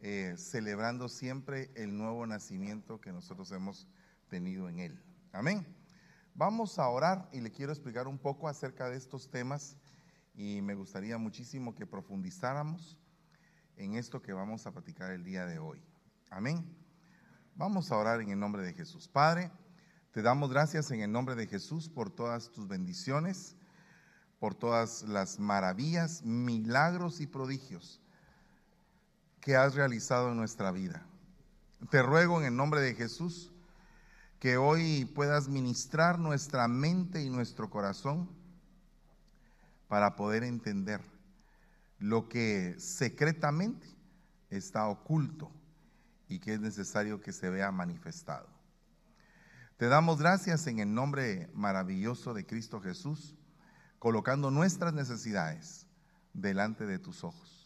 eh, celebrando siempre el nuevo nacimiento que nosotros hemos tenido en Él. Amén. Vamos a orar y le quiero explicar un poco acerca de estos temas y me gustaría muchísimo que profundizáramos en esto que vamos a platicar el día de hoy. Amén. Vamos a orar en el nombre de Jesús. Padre, te damos gracias en el nombre de Jesús por todas tus bendiciones, por todas las maravillas, milagros y prodigios que has realizado en nuestra vida. Te ruego en el nombre de Jesús que hoy puedas ministrar nuestra mente y nuestro corazón para poder entender lo que secretamente está oculto y que es necesario que se vea manifestado. Te damos gracias en el nombre maravilloso de Cristo Jesús, colocando nuestras necesidades delante de tus ojos,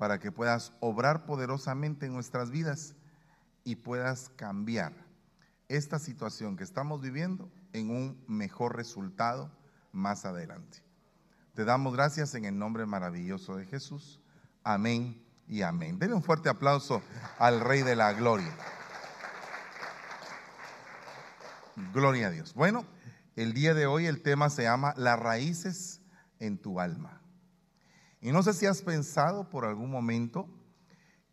para que puedas obrar poderosamente en nuestras vidas y puedas cambiar esta situación que estamos viviendo en un mejor resultado más adelante. Te damos gracias en el nombre maravilloso de Jesús. Amén y amén. Denle un fuerte aplauso al Rey de la Gloria. Gloria a Dios. Bueno, el día de hoy el tema se llama Las raíces en tu alma. Y no sé si has pensado por algún momento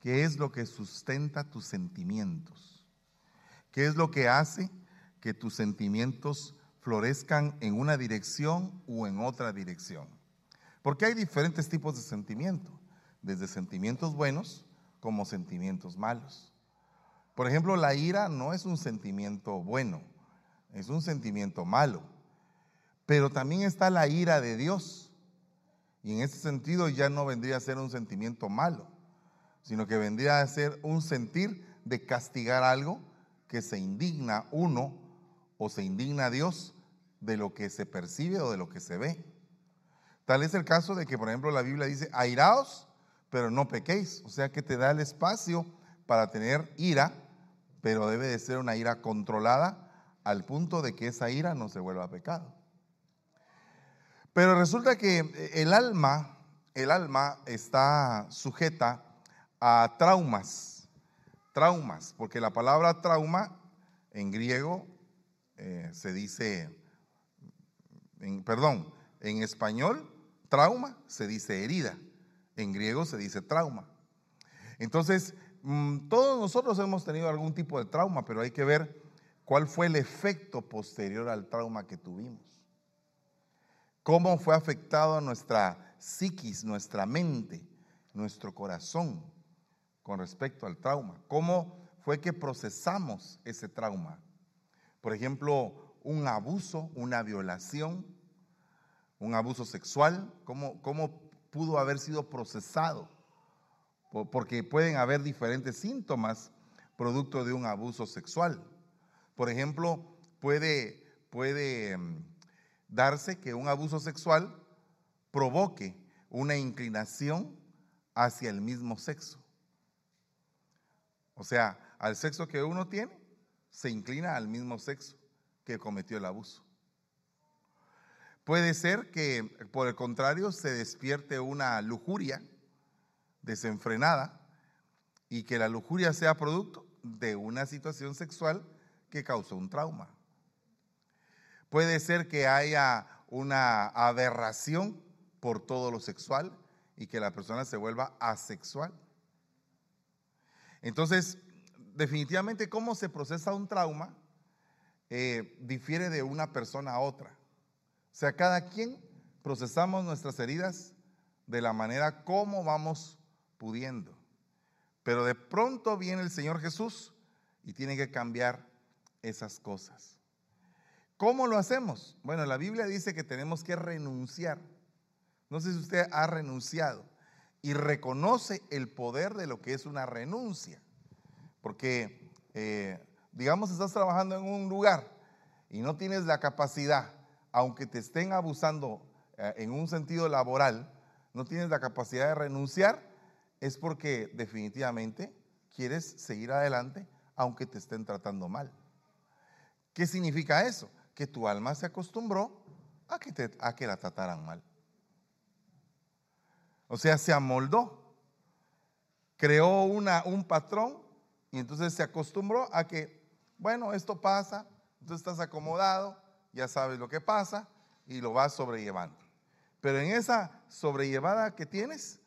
qué es lo que sustenta tus sentimientos. ¿Qué es lo que hace que tus sentimientos florezcan en una dirección o en otra dirección? Porque hay diferentes tipos de sentimientos desde sentimientos buenos como sentimientos malos. Por ejemplo, la ira no es un sentimiento bueno, es un sentimiento malo. Pero también está la ira de Dios. Y en ese sentido ya no vendría a ser un sentimiento malo, sino que vendría a ser un sentir de castigar algo que se indigna uno o se indigna Dios de lo que se percibe o de lo que se ve. Tal es el caso de que, por ejemplo, la Biblia dice, airaos, pero no pequéis. O sea que te da el espacio para tener ira, pero debe de ser una ira controlada al punto de que esa ira no se vuelva pecado. Pero resulta que el alma, el alma está sujeta a traumas, traumas, porque la palabra trauma en griego eh, se dice, perdón, en español, trauma se dice herida. En griego se dice trauma. Entonces, mm, todos nosotros hemos tenido algún tipo de trauma, pero hay que ver cuál fue el efecto posterior al trauma que tuvimos. Cómo fue afectado nuestra psiquis, nuestra mente, nuestro corazón con respecto al trauma. Cómo fue que procesamos ese trauma. Por ejemplo, un abuso, una violación, un abuso sexual, cómo, cómo pudo haber sido procesado, porque pueden haber diferentes síntomas producto de un abuso sexual. Por ejemplo, puede, puede mm, darse que un abuso sexual provoque una inclinación hacia el mismo sexo. O sea, al sexo que uno tiene, se inclina al mismo sexo que cometió el abuso. Puede ser que, por el contrario, se despierte una lujuria desenfrenada y que la lujuria sea producto de una situación sexual que causó un trauma. Puede ser que haya una aberración por todo lo sexual y que la persona se vuelva asexual. Entonces, definitivamente cómo se procesa un trauma eh, difiere de una persona a otra. O sea, cada quien procesamos nuestras heridas de la manera como vamos pudiendo. Pero de pronto viene el Señor Jesús y tiene que cambiar esas cosas. ¿Cómo lo hacemos? Bueno, la Biblia dice que tenemos que renunciar. No sé si usted ha renunciado y reconoce el poder de lo que es una renuncia. Porque, eh, digamos, estás trabajando en un lugar y no tienes la capacidad aunque te estén abusando eh, en un sentido laboral, no tienes la capacidad de renunciar, es porque definitivamente quieres seguir adelante aunque te estén tratando mal. ¿Qué significa eso? Que tu alma se acostumbró a que, te, a que la trataran mal. O sea, se amoldó. creó una, un patrón y entonces se acostumbró a que, bueno, esto pasa, tú estás acomodado, ya sabes lo que pasa y lo vas sobrellevando. Pero en esa sobrellevada que tienes,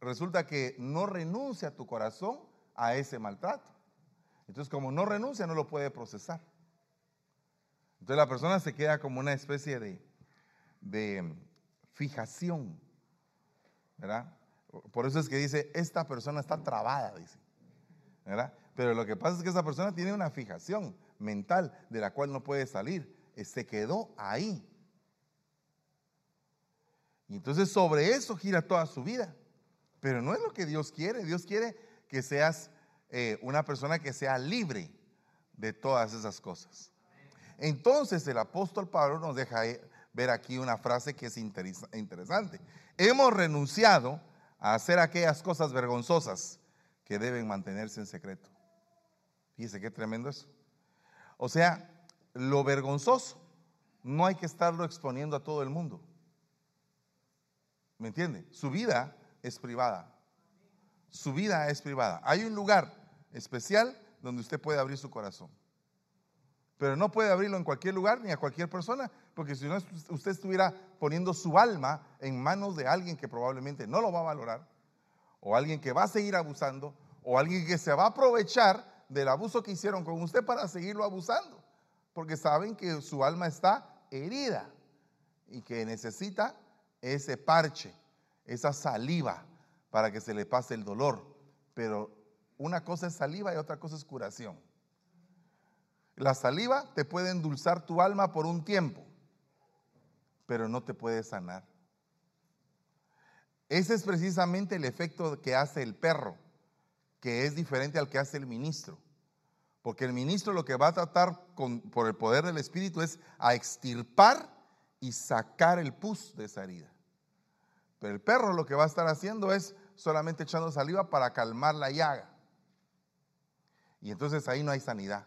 resulta que no renuncia tu corazón a ese maltrato. Entonces, como no renuncia, no lo puede procesar. Entonces la persona se queda como una especie de, de fijación, ¿verdad? Por eso es que dice, esta persona está trabada, dice, ¿verdad? Pero lo que pasa es que esa persona tiene una fijación mental de la cual no puede salir, eh, se quedó ahí. Y entonces sobre eso gira toda su vida. Pero no es lo que Dios quiere. Dios quiere que seas eh, una persona que sea libre de todas esas cosas. Entonces el apóstol Pablo nos deja ver aquí una frase que es interesante. Hemos renunciado a hacer aquellas cosas vergonzosas que deben mantenerse en secreto. Fíjese qué tremendo eso. O sea, lo vergonzoso no hay que estarlo exponiendo a todo el mundo. ¿Me entiende? Su vida es privada. Su vida es privada. Hay un lugar especial donde usted puede abrir su corazón. Pero no puede abrirlo en cualquier lugar ni a cualquier persona, porque si no usted estuviera poniendo su alma en manos de alguien que probablemente no lo va a valorar, o alguien que va a seguir abusando, o alguien que se va a aprovechar del abuso que hicieron con usted para seguirlo abusando, porque saben que su alma está herida y que necesita ese parche, esa saliva para que se le pase el dolor. Pero una cosa es saliva y otra cosa es curación. La saliva te puede endulzar tu alma por un tiempo, pero no te puede sanar. Ese es precisamente el efecto que hace el perro, que es diferente al que hace el ministro. Porque el ministro lo que va a tratar por el poder del Espíritu es a extirpar y sacar el pus de esa herida. Pero el perro lo que va a estar haciendo es solamente echando saliva para calmar la llaga. Y entonces ahí no hay sanidad.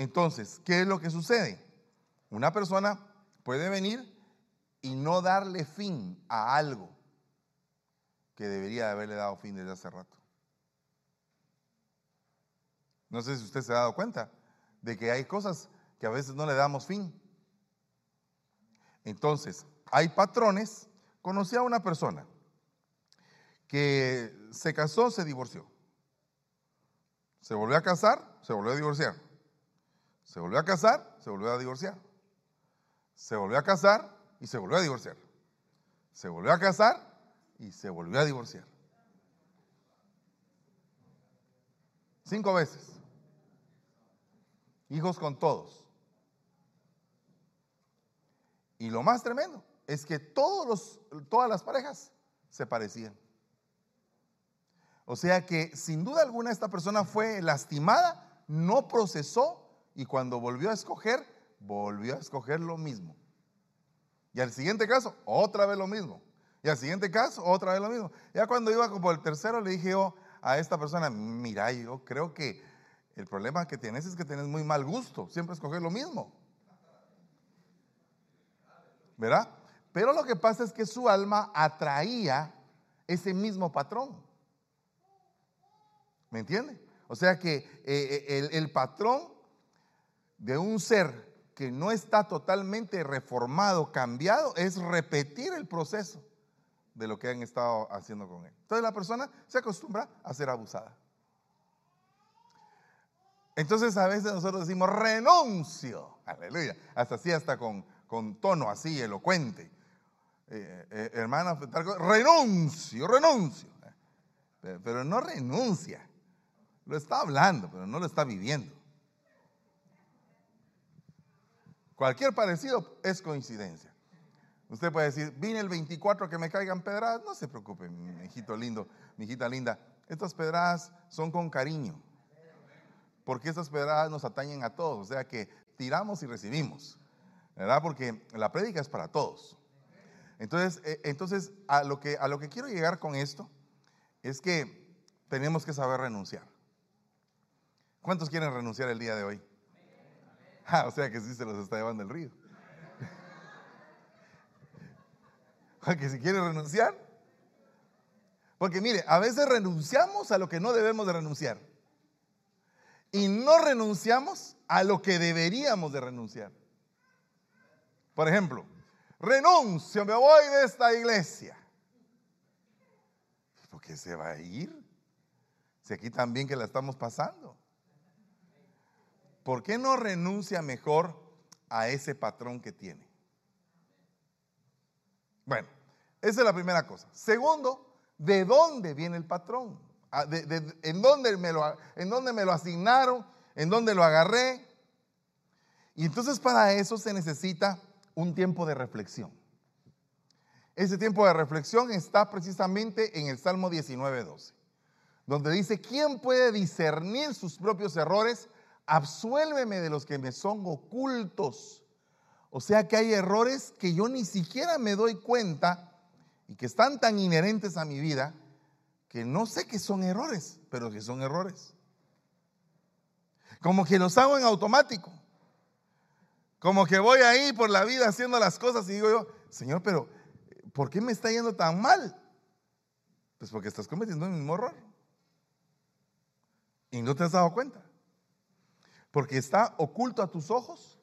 Entonces, ¿qué es lo que sucede? Una persona puede venir y no darle fin a algo que debería de haberle dado fin desde hace rato. No sé si usted se ha dado cuenta de que hay cosas que a veces no le damos fin. Entonces, hay patrones Conocí a una persona que se casó, se divorció. Se volvió a casar, se volvió a divorciar. Se volvió a casar, se volvió a divorciar. Se volvió a casar y se volvió a divorciar. Se volvió a casar y se volvió a divorciar. Cinco veces. Hijos con todos. Y lo más tremendo es que todos los, todas las parejas se parecían. O sea que sin duda alguna esta persona fue lastimada, no procesó y cuando volvió a escoger, volvió a escoger lo mismo. Y al siguiente caso, otra vez lo mismo. Y al siguiente caso, otra vez lo mismo. Ya cuando iba como el tercero, le dije yo a esta persona, mira, yo creo que el problema que tienes es que tienes muy mal gusto, siempre escoger lo mismo. ¿Verdad? Pero lo que pasa es que su alma atraía ese mismo patrón. ¿Me entiende? O sea que eh, eh, el, patrón de un ser que no está totalmente reformado, cambiado, es repetir el proceso de lo que han estado haciendo con él. Entonces la persona se acostumbra a ser abusada. Entonces a veces nosotros decimos renuncio, aleluya, hasta así, hasta con, con tono así elocuente eh, eh, hermana, renuncio, renuncio. Pero, no renuncia. Lo está hablando, pero no lo está viviendo. Cualquier parecido es coincidencia. Usted puede decir, vine el 24 que me caigan pedradas. No se preocupe, mi hijito lindo, mi hijita linda. Estas pedradas son con cariño. Porque estas pedradas nos atañen a todos. O sea que tiramos y recibimos. ¿Verdad? Porque la prédica es para todos. Entonces, eh, entonces a, lo que, a lo que quiero llegar con esto es que tenemos que saber renunciar. ¿Cuántos quieren renunciar el día de hoy? Ah, o sea que sí se los está llevando el río. Porque si quieren renunciar, Porque mire, a veces renunciamos a lo que no debemos de renunciar. Y no renunciamos a lo que deberíamos de renunciar. Por ejemplo, renuncio, me voy de esta iglesia. ¿Por qué se va a ir? Si aquí también que la estamos pasando. ¿Por qué no renuncia mejor a ese patrón que tiene? Bueno, esa es la primera cosa. Segundo, ¿de dónde viene el patrón? Ah, en, dónde me lo, ¿En dónde me lo asignaron? ¿En dónde lo agarré? Y entonces para eso se necesita un tiempo de reflexión. Ese tiempo de reflexión está precisamente en el Salmo 19.12, donde dice, ¿quién puede discernir sus propios errores? Absuélveme de los que me son ocultos. O sea que hay errores que yo ni siquiera me doy cuenta y que están tan inherentes a mi vida que no sé que son errores, pero que son errores. Como que los hago en automático. Como que voy ahí por la vida haciendo las cosas y digo yo, Señor, pero ¿por qué me está yendo tan mal? Pues porque estás cometiendo el mismo error. Y no te has dado cuenta. Porque está oculto a tus ojos.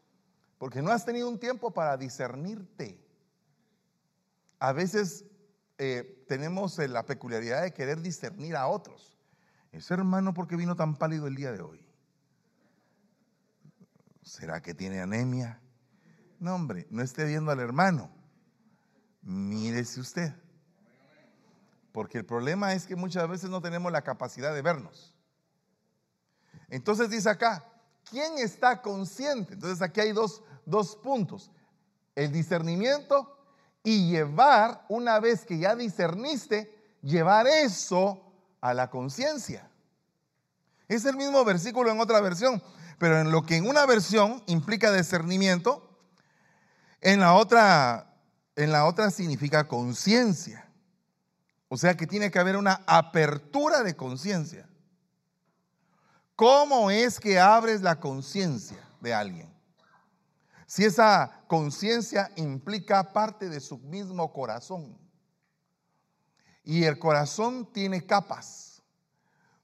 Porque no has tenido un tiempo para discernirte. A veces eh, tenemos la peculiaridad de querer discernir a otros. Ese hermano, ¿por qué vino tan pálido el día de hoy? ¿Será que tiene anemia? No, hombre, no esté viendo al hermano. Mírese usted. Porque el problema es que muchas veces no tenemos la capacidad de vernos. Entonces dice acá, ¿quién está consciente? Entonces aquí hay dos, dos puntos. El discernimiento y llevar, una vez que ya discerniste, llevar eso a la conciencia. Es el mismo versículo en otra versión. Pero en lo que en una versión implica discernimiento, en la otra, en la otra significa conciencia. O sea que tiene que haber una apertura de conciencia. ¿Cómo es que abres la conciencia de alguien? Si esa conciencia implica parte de su mismo corazón. Y el corazón tiene capas,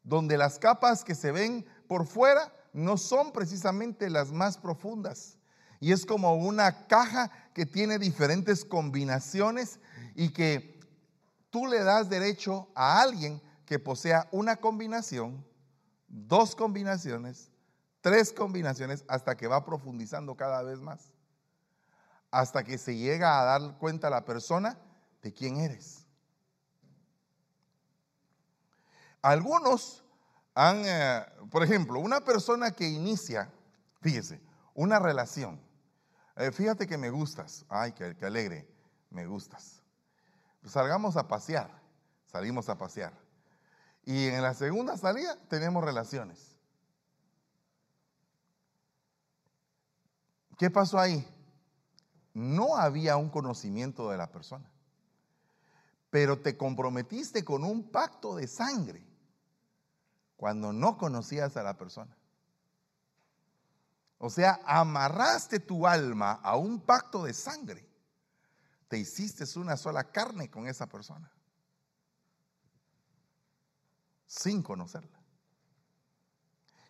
donde las capas que se ven por fuera no son precisamente las más profundas. Y es como una caja que tiene diferentes combinaciones y que tú le das derecho a alguien que posea una combinación, dos combinaciones, tres combinaciones, hasta que va profundizando cada vez más. Hasta que se llega a dar cuenta la persona de quién eres. Algunos han, eh, por ejemplo, una persona que inicia, fíjese, una relación. Eh, fíjate que me gustas. Ay, que, alegre, me gustas. Pues salgamos a pasear. Salimos a pasear. Y en la segunda salida tenemos relaciones. ¿Qué pasó ahí? No había un conocimiento de la persona, pero te comprometiste con un pacto de sangre cuando no conocías a la persona. O sea, amarraste tu alma a un pacto de sangre. Te hiciste una sola carne con esa persona. Sin conocerla.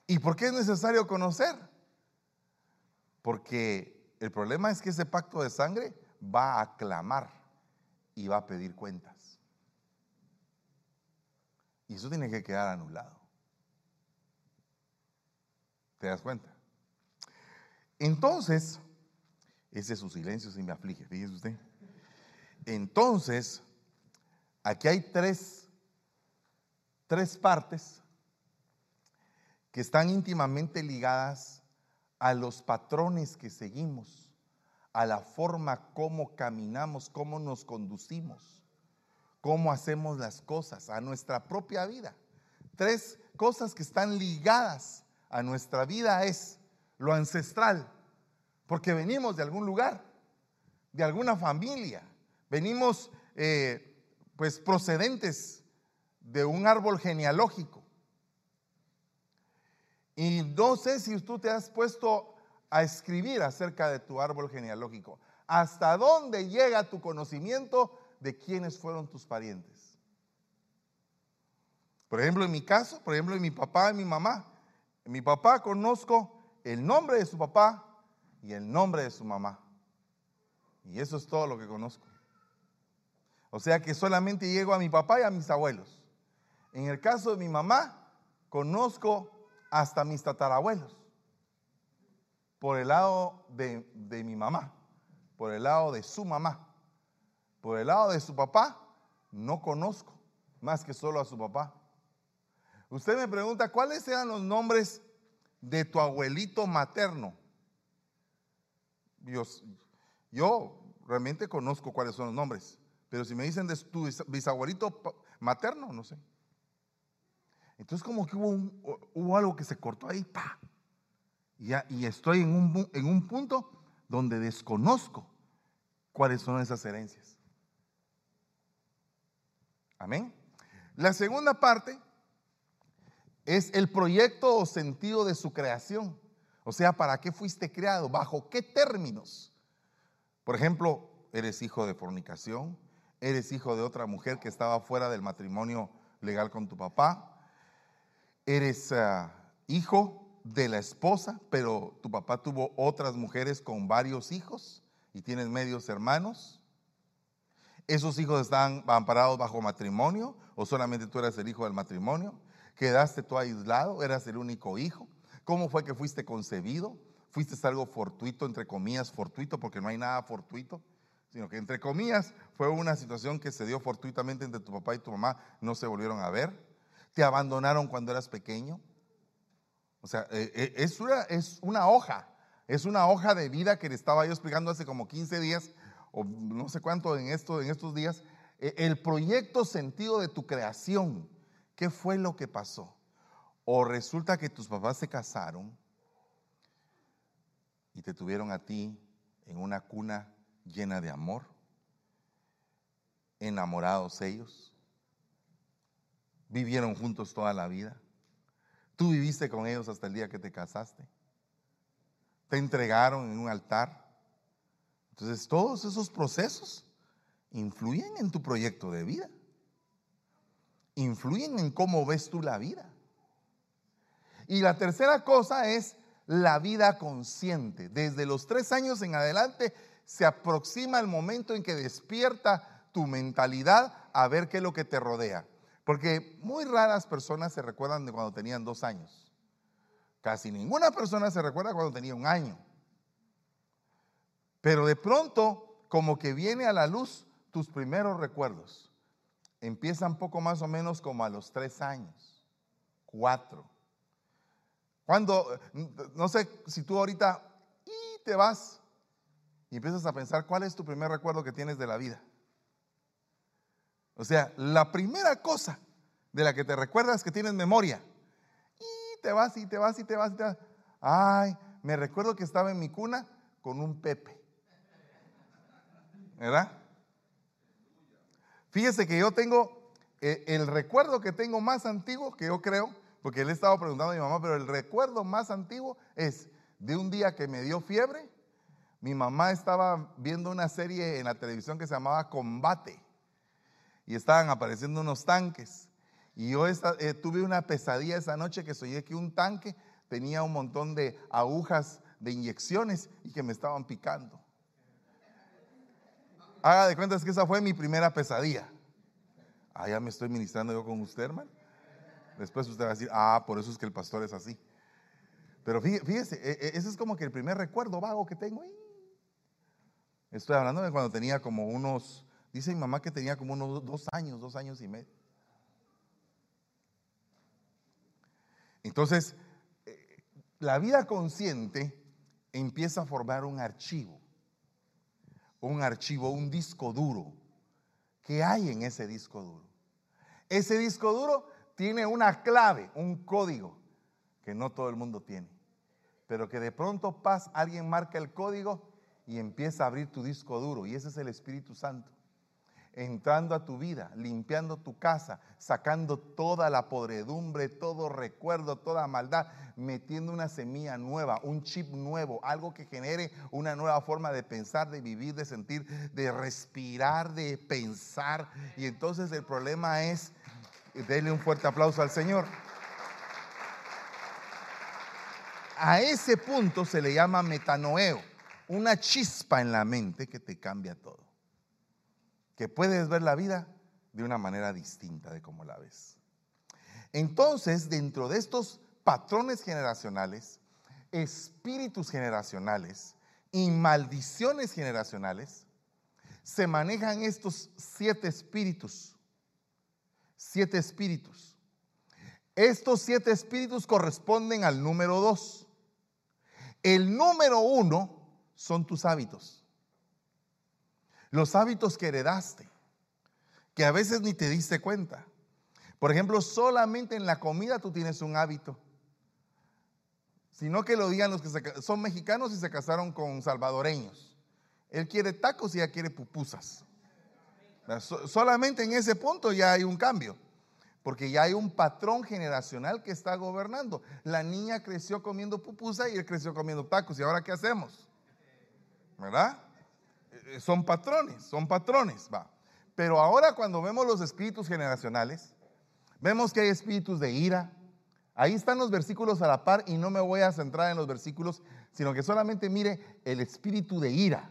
¿Y por qué es necesario conocer? Porque el problema es que ese pacto de sangre va a clamar y va a pedir cuentas. Y eso tiene que quedar anulado. ¿Te das cuenta? Entonces, ese es su silencio si me aflige, fíjese usted. Entonces, aquí hay tres, tres partes que están íntimamente ligadas a los patrones que seguimos, a la forma como caminamos, cómo nos conducimos, cómo hacemos las cosas, a nuestra propia vida. Tres cosas que están ligadas a nuestra vida es lo ancestral, porque venimos de algún lugar, de alguna familia, venimos eh, pues procedentes de un árbol genealógico. Y no sé si tú te has puesto a escribir acerca de tu árbol genealógico. ¿Hasta dónde llega tu conocimiento de quiénes fueron tus parientes? Por ejemplo, en mi caso, por ejemplo, en mi papá y mi mamá. En mi papá conozco el nombre de su papá y el nombre de su mamá. Y eso es todo lo que conozco. O sea que solamente llego a mi papá y a mis abuelos. En el caso de mi mamá, conozco hasta mis tatarabuelos. Por el lado de, de mi mamá, por el lado de su mamá. Por el lado de su papá, no conozco más que solo a su papá. Usted me pregunta, ¿cuáles eran los nombres de tu abuelito materno? Dios, yo realmente conozco cuáles son los nombres, pero si me dicen de tu bisabuelito materno, no sé. Entonces como que hubo, hubo algo que se cortó ahí, pa. Y, y estoy en un, en un punto donde desconozco cuáles son esas herencias. Amén. La segunda parte es el proyecto o sentido de su creación. O sea, ¿para qué fuiste creado? ¿Bajo qué términos? Por ejemplo, eres hijo de fornicación, eres hijo de otra mujer que estaba fuera del matrimonio legal con tu papá, eres ah, hijo de la esposa, pero tu papá tuvo otras mujeres con varios hijos y tienes medios hermanos. ¿Esos hijos están amparados bajo matrimonio o solamente tú eras el hijo del matrimonio? ¿Quedaste tú aislado? ¿Eras el único hijo? ¿Cómo fue que fuiste concebido? ¿Fuiste algo fortuito, entre comillas, fortuito, porque no hay nada fortuito? Sino que entre comillas fue una situación que se dio fortuitamente entre tu papá y tu mamá, no se volvieron a ver. ¿Te abandonaron cuando eras pequeño? O sea, eh, eh, es una, es una hoja, es una hoja de vida que le estaba yo explicando hace como 15 días, o no sé cuánto en, esto, en estos días, e, el proyecto sentido de tu creación. ¿Qué fue lo que pasó? O resulta que tus papás se casaron y te tuvieron a ti en una cuna llena de amor, enamorados ellos, vivieron juntos toda la vida, tú viviste con ellos hasta el día que te casaste, te entregaron en un altar. Entonces todos esos procesos influyen en tu proyecto de vida, influyen en cómo ves tú la vida. Y la tercera cosa es la vida consciente. Desde los tres años en adelante se aproxima el momento en que despierta tu mentalidad a ver qué es lo que te rodea. Porque muy raras personas se recuerdan de cuando tenían dos años. Casi ninguna persona se recuerda cuando tenía un año. Pero de pronto, como que viene a la luz tus primeros recuerdos. Empiezan poco más o menos como a los tres años, cuatro. Cuando, no sé si tú ahorita y te vas y empiezas a pensar cuál es tu primer recuerdo que tienes de la vida. O sea, la primera cosa de la que te recuerdas que tienes memoria. Y te vas y te vas y te vas y te vas. Ay, me recuerdo que estaba en mi cuna con un Pepe. ¿Verdad? Fíjese que yo tengo eh, el recuerdo que tengo más antiguo que yo creo porque le estaba preguntando a mi mamá, pero el recuerdo más antiguo es de un día que me dio fiebre. Mi mamá estaba viendo una serie en la televisión que se llamaba Combate y estaban apareciendo unos tanques. Y yo eh, tuve una pesadilla esa noche que soñé que un tanque tenía un montón de agujas de inyecciones y que me estaban picando. Haga de cuenta que esa fue mi primera pesadilla. Ah, ya me estoy ministrando yo con usted, hermano. Después usted va a decir, ah, por eso es que el pastor es así. Pero fíjese, e, e, ese es como que el primer recuerdo vago que tengo. Estoy hablando de cuando tenía como unos, dice mi mamá que tenía como unos dos años, dos años y medio. Entonces, eh, la vida consciente empieza a formar un archivo, un archivo, un disco duro. ¿Qué hay en ese disco duro? Ese disco duro tiene una clave, un código que no todo el mundo tiene. Pero que de pronto pasa, alguien marca el código y empieza a abrir tu disco duro. Y ese es el Espíritu Santo. Entrando a tu vida, limpiando tu casa, sacando toda la podredumbre, todo recuerdo, toda maldad, metiendo una semilla nueva, un chip nuevo, algo que genere una nueva forma de pensar, de vivir, de sentir, de respirar, de pensar. Y entonces el problema es Denle un fuerte aplauso al Señor. A ese punto se le llama metanoeo, una chispa en la mente que te cambia todo. Que puedes ver la vida de una manera distinta de como la ves. Entonces, dentro de estos patrones generacionales, espíritus generacionales y maldiciones generacionales, se manejan estos siete espíritus. Siete espíritus. Estos siete espíritus corresponden al número dos. El número uno son tus hábitos. Los hábitos que heredaste, que a veces ni te diste cuenta. Por ejemplo, solamente en la comida tú tienes un hábito. Sino que lo digan los que son mexicanos y se casaron con salvadoreños. Él quiere tacos y ella quiere pupusas. Solamente en ese punto ya hay un cambio. Porque ya hay un patrón generacional que está gobernando. La niña creció comiendo pupusa y él creció comiendo tacos. ¿Y ahora qué hacemos? ¿Verdad? Eh, son patrones, son patrones, va. Pero ahora cuando vemos los espíritus generacionales, Vemos que hay espíritus de ira. Ahí están los versículos a la par y no me voy a centrar en los versículos, sino que solamente mire el espíritu de ira,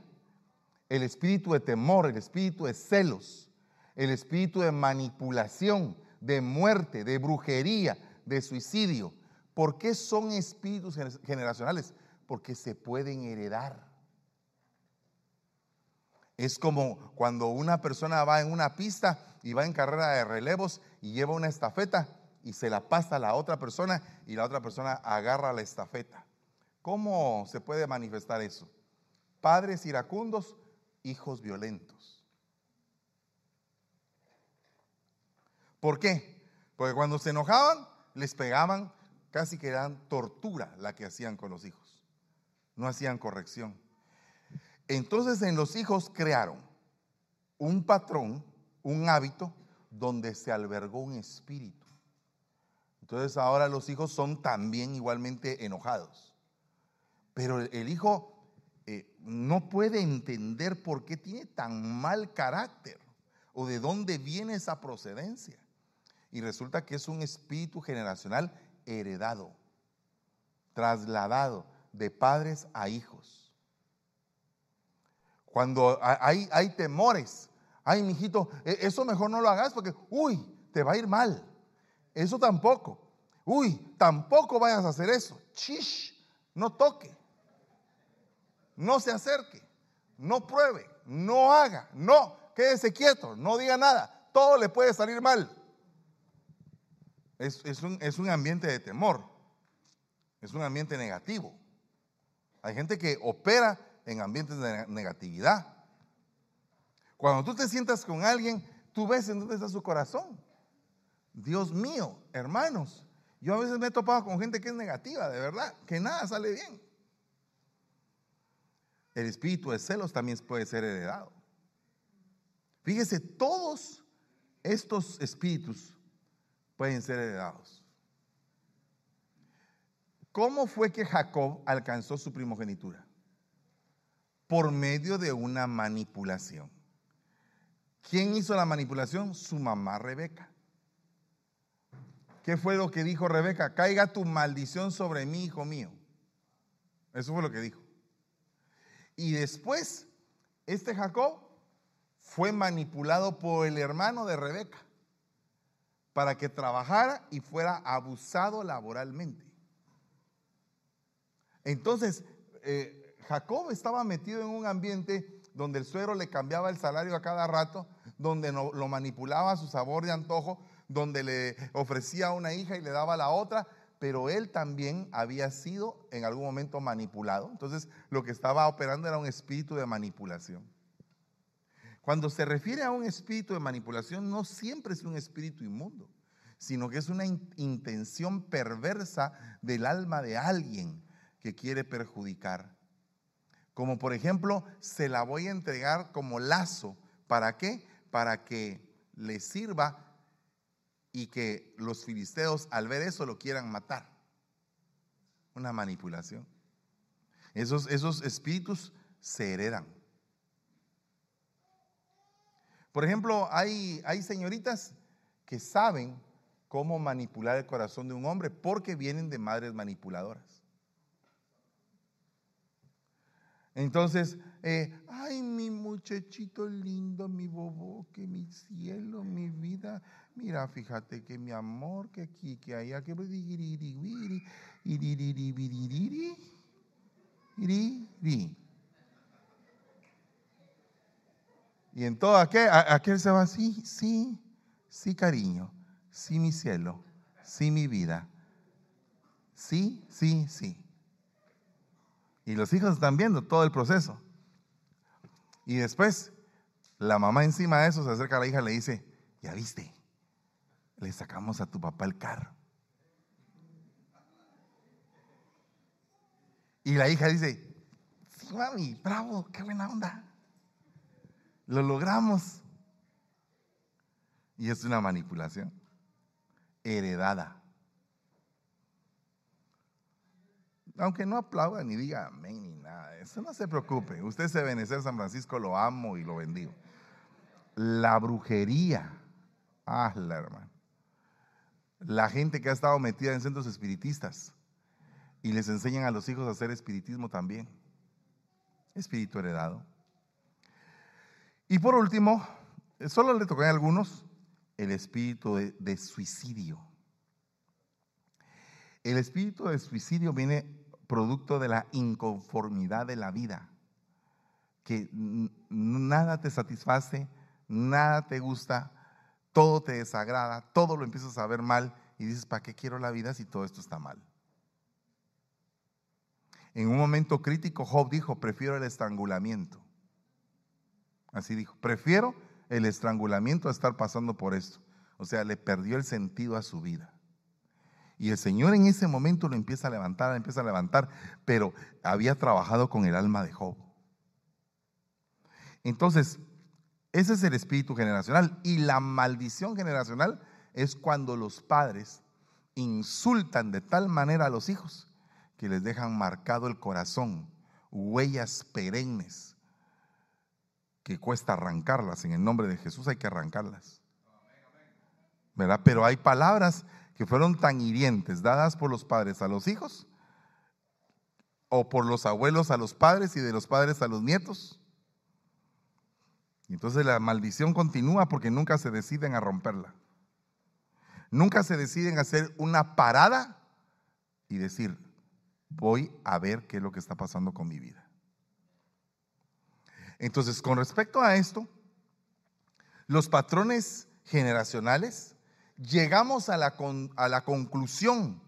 el espíritu de temor, el espíritu de celos, el espíritu de manipulación, de muerte, de brujería, de suicidio. ¿Por qué son espíritus generacionales? Porque se pueden heredar. Es como cuando una persona va en una pista y va en carrera de relevos y lleva una estafeta y se la pasa a la otra persona y la otra persona agarra la estafeta. ¿Cómo se puede manifestar eso? Padres iracundos, hijos violentos. ¿Por qué? Porque cuando se enojaban, les pegaban, casi que eran tortura la que hacían con los hijos. No hacían corrección. Entonces en los hijos crearon un patrón, un hábito, donde se albergó un espíritu. Entonces ahora los hijos son también igualmente enojados. Pero el hijo eh, no puede entender por qué tiene tan mal carácter o de dónde viene esa procedencia. Y resulta que es un espíritu generacional heredado, trasladado de padres a hijos. Cuando hay, hay temores, ay, mijito, e, eso mejor no lo hagas porque, uy, te va a ir mal. Eso tampoco. Uy, tampoco vayas a hacer eso. Chish, no toque. No se acerque. No pruebe. No haga. No, quédese quieto. No diga nada. Todo le puede salir mal. Es, un, es un ambiente de temor. Es un ambiente negativo. Hay gente que opera en ambientes de negatividad. Cuando tú te sientas con alguien, tú ves en dónde está su corazón. Dios mío, hermanos, yo a veces me he topado con gente que es negativa, de verdad, que nada sale bien. El espíritu de celos también puede ser heredado. Fíjese, todos estos espíritus pueden ser heredados. ¿Cómo fue que Jacob alcanzó su primogenitura? Por medio de una manipulación. ¿Quién hizo la manipulación? Su mamá Rebeca. ¿Qué fue lo que dijo Rebeca? Caiga tu maldición sobre mí, hijo mío. Eso fue lo que dijo. Y después, este Jacob fue manipulado por el hermano de Rebeca para que trabajara y fuera abusado laboralmente. Entonces, eh, Jacob estaba metido en un ambiente donde el suegro le cambiaba el salario a cada rato, donde lo manipulaba a su sabor de antojo, donde le ofrecía una hija y le daba la otra, pero él también había sido en algún momento manipulado. Entonces lo que estaba operando era un espíritu de manipulación. Cuando se refiere a un espíritu de manipulación, no siempre es un espíritu inmundo, sino que es una intención perversa del alma de alguien que quiere perjudicar. Como por ejemplo, se la voy a entregar como lazo. ¿Para qué? Para que le sirva y que los filisteos al ver eso lo quieran matar. Una manipulación. Esos, esos espíritus se heredan. Por ejemplo, hay, hay señoritas que saben cómo manipular el corazón de un hombre, porque vienen de madres manipuladoras. Entonces, eh, ay, mi muchachito lindo, mi bobo, que mi cielo, mi vida. Mira, fíjate que mi amor, que aquí, que allá, que y en todo aquel, aquel se va, sí, sí, sí, cariño, sí, mi cielo, sí, mi vida, sí, sí, sí. Y los hijos están viendo todo el proceso. Y después, la mamá encima de eso se acerca a la hija y le dice, ya viste, le sacamos a tu papá el carro. Y la hija dice, sí, mami, bravo, qué buena onda. Lo logramos. Y es una manipulación heredada. Aunque no aplauda ni diga amén ni nada, eso no se preocupe. Usted se benecer San Francisco, lo amo y lo bendigo. La brujería, ah, la hermano. La gente que ha estado metida en centros espiritistas y les enseñan a los hijos a hacer espiritismo también. Espíritu heredado. Y por último, solo le tocan a algunos el espíritu de, suicidio. El espíritu de suicidio viene producto de la inconformidad de la vida, que nada te satisface, nada te gusta, todo te desagrada, todo lo empiezas a ver mal y dices, ¿para qué quiero la vida si todo esto está mal? En un momento crítico, Job dijo, prefiero el estrangulamiento. Así dijo, prefiero el estrangulamiento a estar pasando por esto. O sea, le perdió el sentido a su vida. Y el Señor en ese momento lo empieza a levantar, empieza a levantar, pero había trabajado con el alma de Job. Entonces, ese es el espíritu generacional. Y la maldición generacional es cuando los padres insultan de tal manera a los hijos que les dejan marcado el corazón, huellas perennes que cuesta arrancarlas. En el nombre de Jesús hay que arrancarlas. ¿Verdad? Pero hay palabras que fueron tan hirientes dadas por los padres a los hijos o por los abuelos a los padres y de los padres a los nietos. Entonces la maldición continúa porque nunca se deciden a romperla. Nunca se deciden a hacer una parada y decir, voy a ver qué es lo que está pasando con mi vida. Entonces, con respecto a esto, los patrones generacionales, llegamos a la, a la conclusión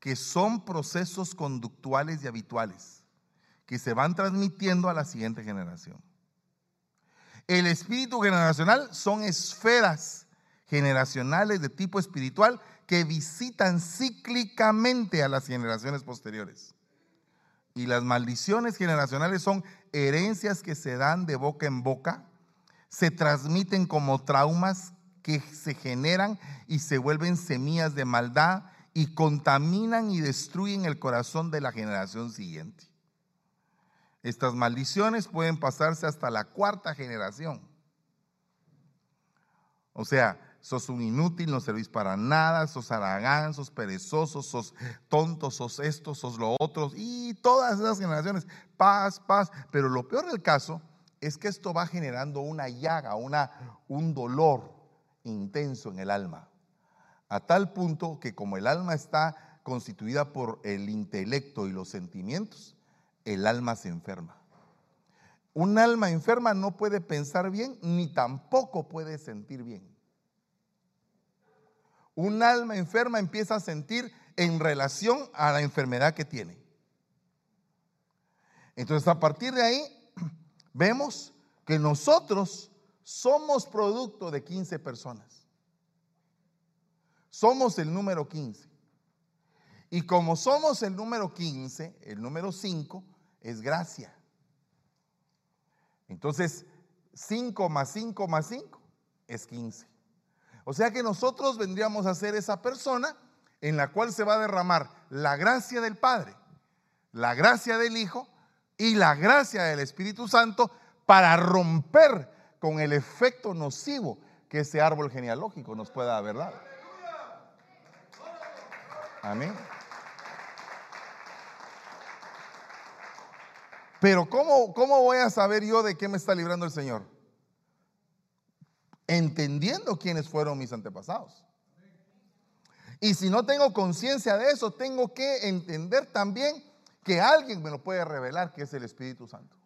que son procesos conductuales y habituales que se van transmitiendo a la siguiente generación. El espíritu generacional son esferas generacionales de tipo espiritual que visitan cíclicamente a las generaciones posteriores. Y las maldiciones generacionales son herencias que se dan de boca en boca, se transmiten como traumas que se generan y se vuelven semillas de maldad y contaminan y destruyen el corazón de la generación siguiente. Estas maldiciones pueden pasarse hasta la cuarta generación. O sea, sos un inútil, no servís para nada, sos aragán, sos perezoso, sos tonto, sos esto, sos lo otro, y todas esas generaciones, paz, paz. Pero lo peor del caso es que esto va generando una llaga, una, un dolor intenso en el alma, a tal punto que como el alma está constituida por el intelecto y los sentimientos, el alma se enferma. Un alma enferma no puede pensar bien ni tampoco puede sentir bien un alma enferma empieza a sentir en relación a la enfermedad que tiene. Entonces a partir de ahí vemos que nosotros somos producto de 15 personas. Somos el número 15. Y como somos el número 15, el número 5 es gracia. Entonces, 5 más 5 más 5 es 15. O sea que nosotros vendríamos a ser esa persona en la cual se va a derramar la gracia del Padre, la gracia del Hijo y la gracia del Espíritu Santo para romper con el efecto nocivo que ese árbol genealógico nos pueda haber dado. Amén. Pero ¿cómo, ¿cómo voy a saber yo de qué me está librando el Señor? Entendiendo quiénes fueron mis antepasados. Y si no tengo conciencia de eso, tengo que entender también que alguien me lo puede revelar, que es el Espíritu Santo.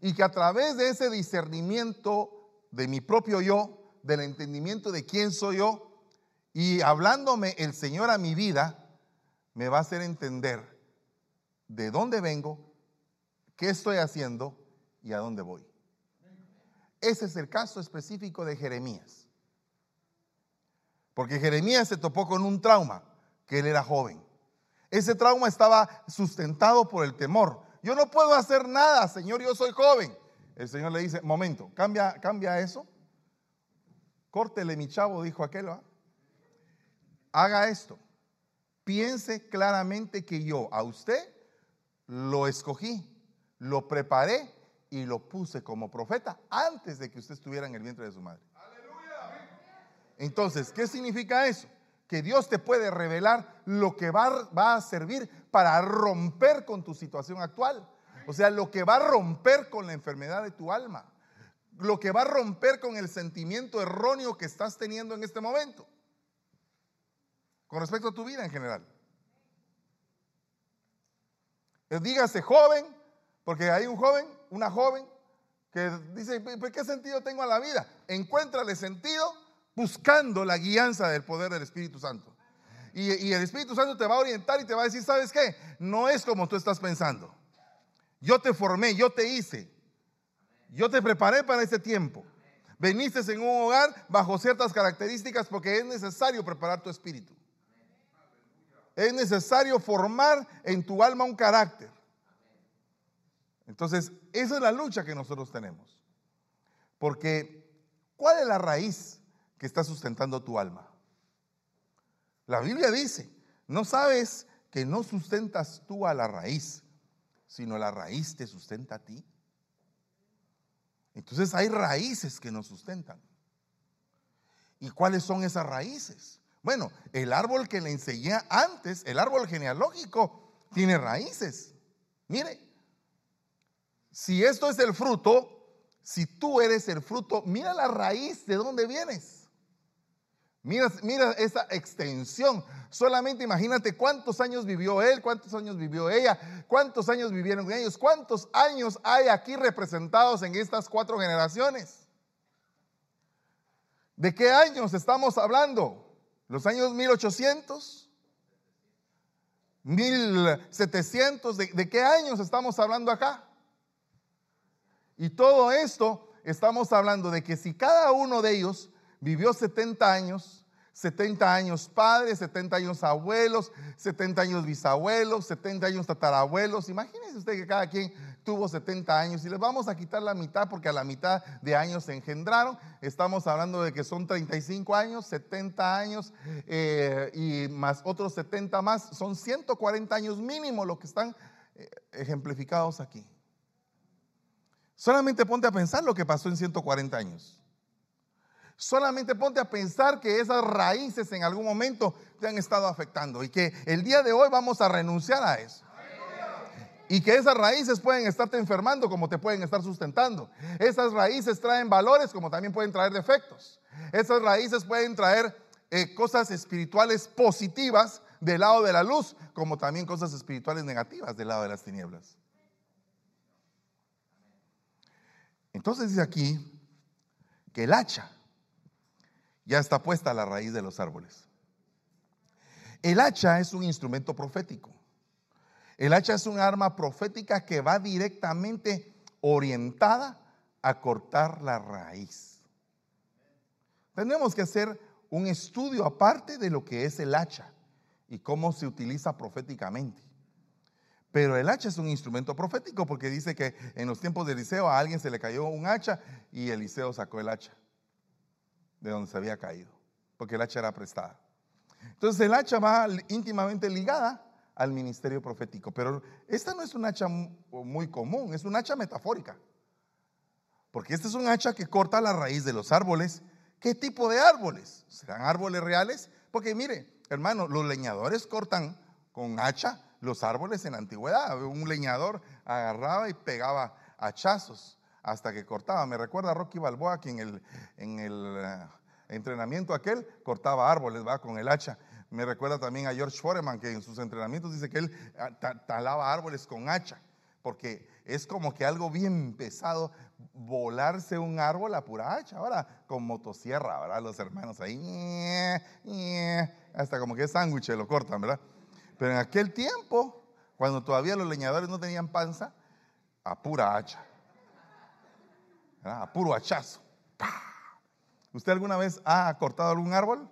Y que a través de ese discernimiento de mi propio yo, del entendimiento de quién soy yo, y hablándome el Señor a mi vida, me va a hacer entender de dónde vengo, qué estoy haciendo y a dónde voy. Ese es el caso específico de Jeremías. Porque Jeremías se topó con un trauma, que él era joven. Ese trauma estaba sustentado por el temor. Yo no puedo hacer nada, Señor, yo soy joven. El Señor le dice, momento, cambia, cambia eso. Córtele, mi chavo, dijo aquel. Haga esto. Piense claramente que yo a usted lo escogí lo preparé y lo puse como profeta antes de que usted estuviera en el vientre de su madre. Entonces, ¿qué significa eso? Que Dios te puede revelar lo que va, va, a servir para romper con tu situación actual. O sea, lo que va a romper con la enfermedad de tu alma. Lo que va a romper con el sentimiento erróneo que estás teniendo en este momento. Con respecto a tu vida en general. Dígase joven, porque hay un joven, una joven, que dice, ¿qué sentido tengo a la vida? Encuéntrale sentido buscando la guianza del poder del Espíritu Santo. Y, el Espíritu Santo te va a orientar y te va a decir, ¿sabes qué? No es como tú estás pensando. Yo te formé, yo te hice. Yo te preparé para ese tiempo. Veniste en un hogar bajo ciertas características porque es necesario preparar tu espíritu. Es necesario formar en tu alma un carácter. Entonces, esa es la lucha que nosotros tenemos. Porque, ¿cuál es la raíz que está sustentando tu alma? La Biblia dice, no sabes que no sustentas tú a la raíz, sino la raíz te sustenta a ti. Entonces hay raíces que nos sustentan. ¿Y cuáles son esas raíces? Bueno, el árbol que le enseñé antes, el árbol genealógico, tiene raíces. Mire, si esto es el fruto, si tú eres el fruto, mira la raíz de dónde vienes. Mira, mira esa extensión. Solamente imagínate cuántos años vivió él, cuántos años vivió ella, cuántos años vivieron ellos, cuántos años hay aquí representados en estas cuatro generaciones. ¿De qué años estamos hablando? ¿Los años 1800? ¿1700? ¿De, de qué años estamos hablando acá? Y todo esto estamos hablando de que si cada uno de ellos vivió 70 años, 70 años padres, 70 años abuelos, 70 años bisabuelos, 70 años tatarabuelos. Imagínense usted que cada quien tuvo 70 años y les vamos a quitar la mitad porque a la mitad de años se engendraron. Estamos hablando de que son 35 años, 70 años eh, y más otros 70 más. Son 140 años mínimo lo que están eh, ejemplificados aquí. Solamente ponte a pensar lo que pasó en 140 años. Solamente ponte a pensar que esas raíces en algún momento te han estado afectando y que el día de hoy vamos a renunciar a eso. Y que esas raíces pueden estarte enfermando como te pueden estar sustentando. Esas raíces traen valores como también pueden traer defectos. Esas raíces pueden traer eh, cosas espirituales positivas del lado de la luz como también cosas espirituales negativas del lado de las tinieblas. Entonces dice aquí que el hacha ya está puesta a la raíz de los árboles. El hacha es un instrumento profético. El hacha es un arma profética que va directamente orientada a cortar la raíz. Tenemos que hacer un estudio aparte de lo que es el hacha y cómo se utiliza proféticamente. Pero el hacha es un instrumento profético porque dice que en los tiempos de Eliseo a alguien se le cayó un hacha y Eliseo sacó el hacha de donde se había caído, porque el hacha era prestada. Entonces el hacha va íntimamente ligada al ministerio profético, pero esta no es un hacha muy común, es un hacha metafórica. Porque este es un hacha que corta la raíz de los árboles. ¿Qué tipo de árboles? ¿Serán árboles reales? Porque mire, hermano, los leñadores cortan con hacha los árboles en la antigüedad. Un leñador agarraba y pegaba hachazos hasta que cortaba. Me recuerda a Rocky Balboa que en el, eh, entrenamiento aquel cortaba árboles ¿va? con el hacha. Me recuerda también a George Foreman que en sus entrenamientos dice que él ah, talaba árboles con hacha, porque es como que algo bien pesado volarse un árbol a pura hacha. Ahora con motosierra, ¿verdad? Los hermanos ahí, hasta como que es sándwich lo cortan, ¿verdad? Pero en aquel tiempo, cuando todavía los leñadores no tenían panza, a pura hacha a puro hachazo. ¿Usted alguna vez ha cortado algún árbol?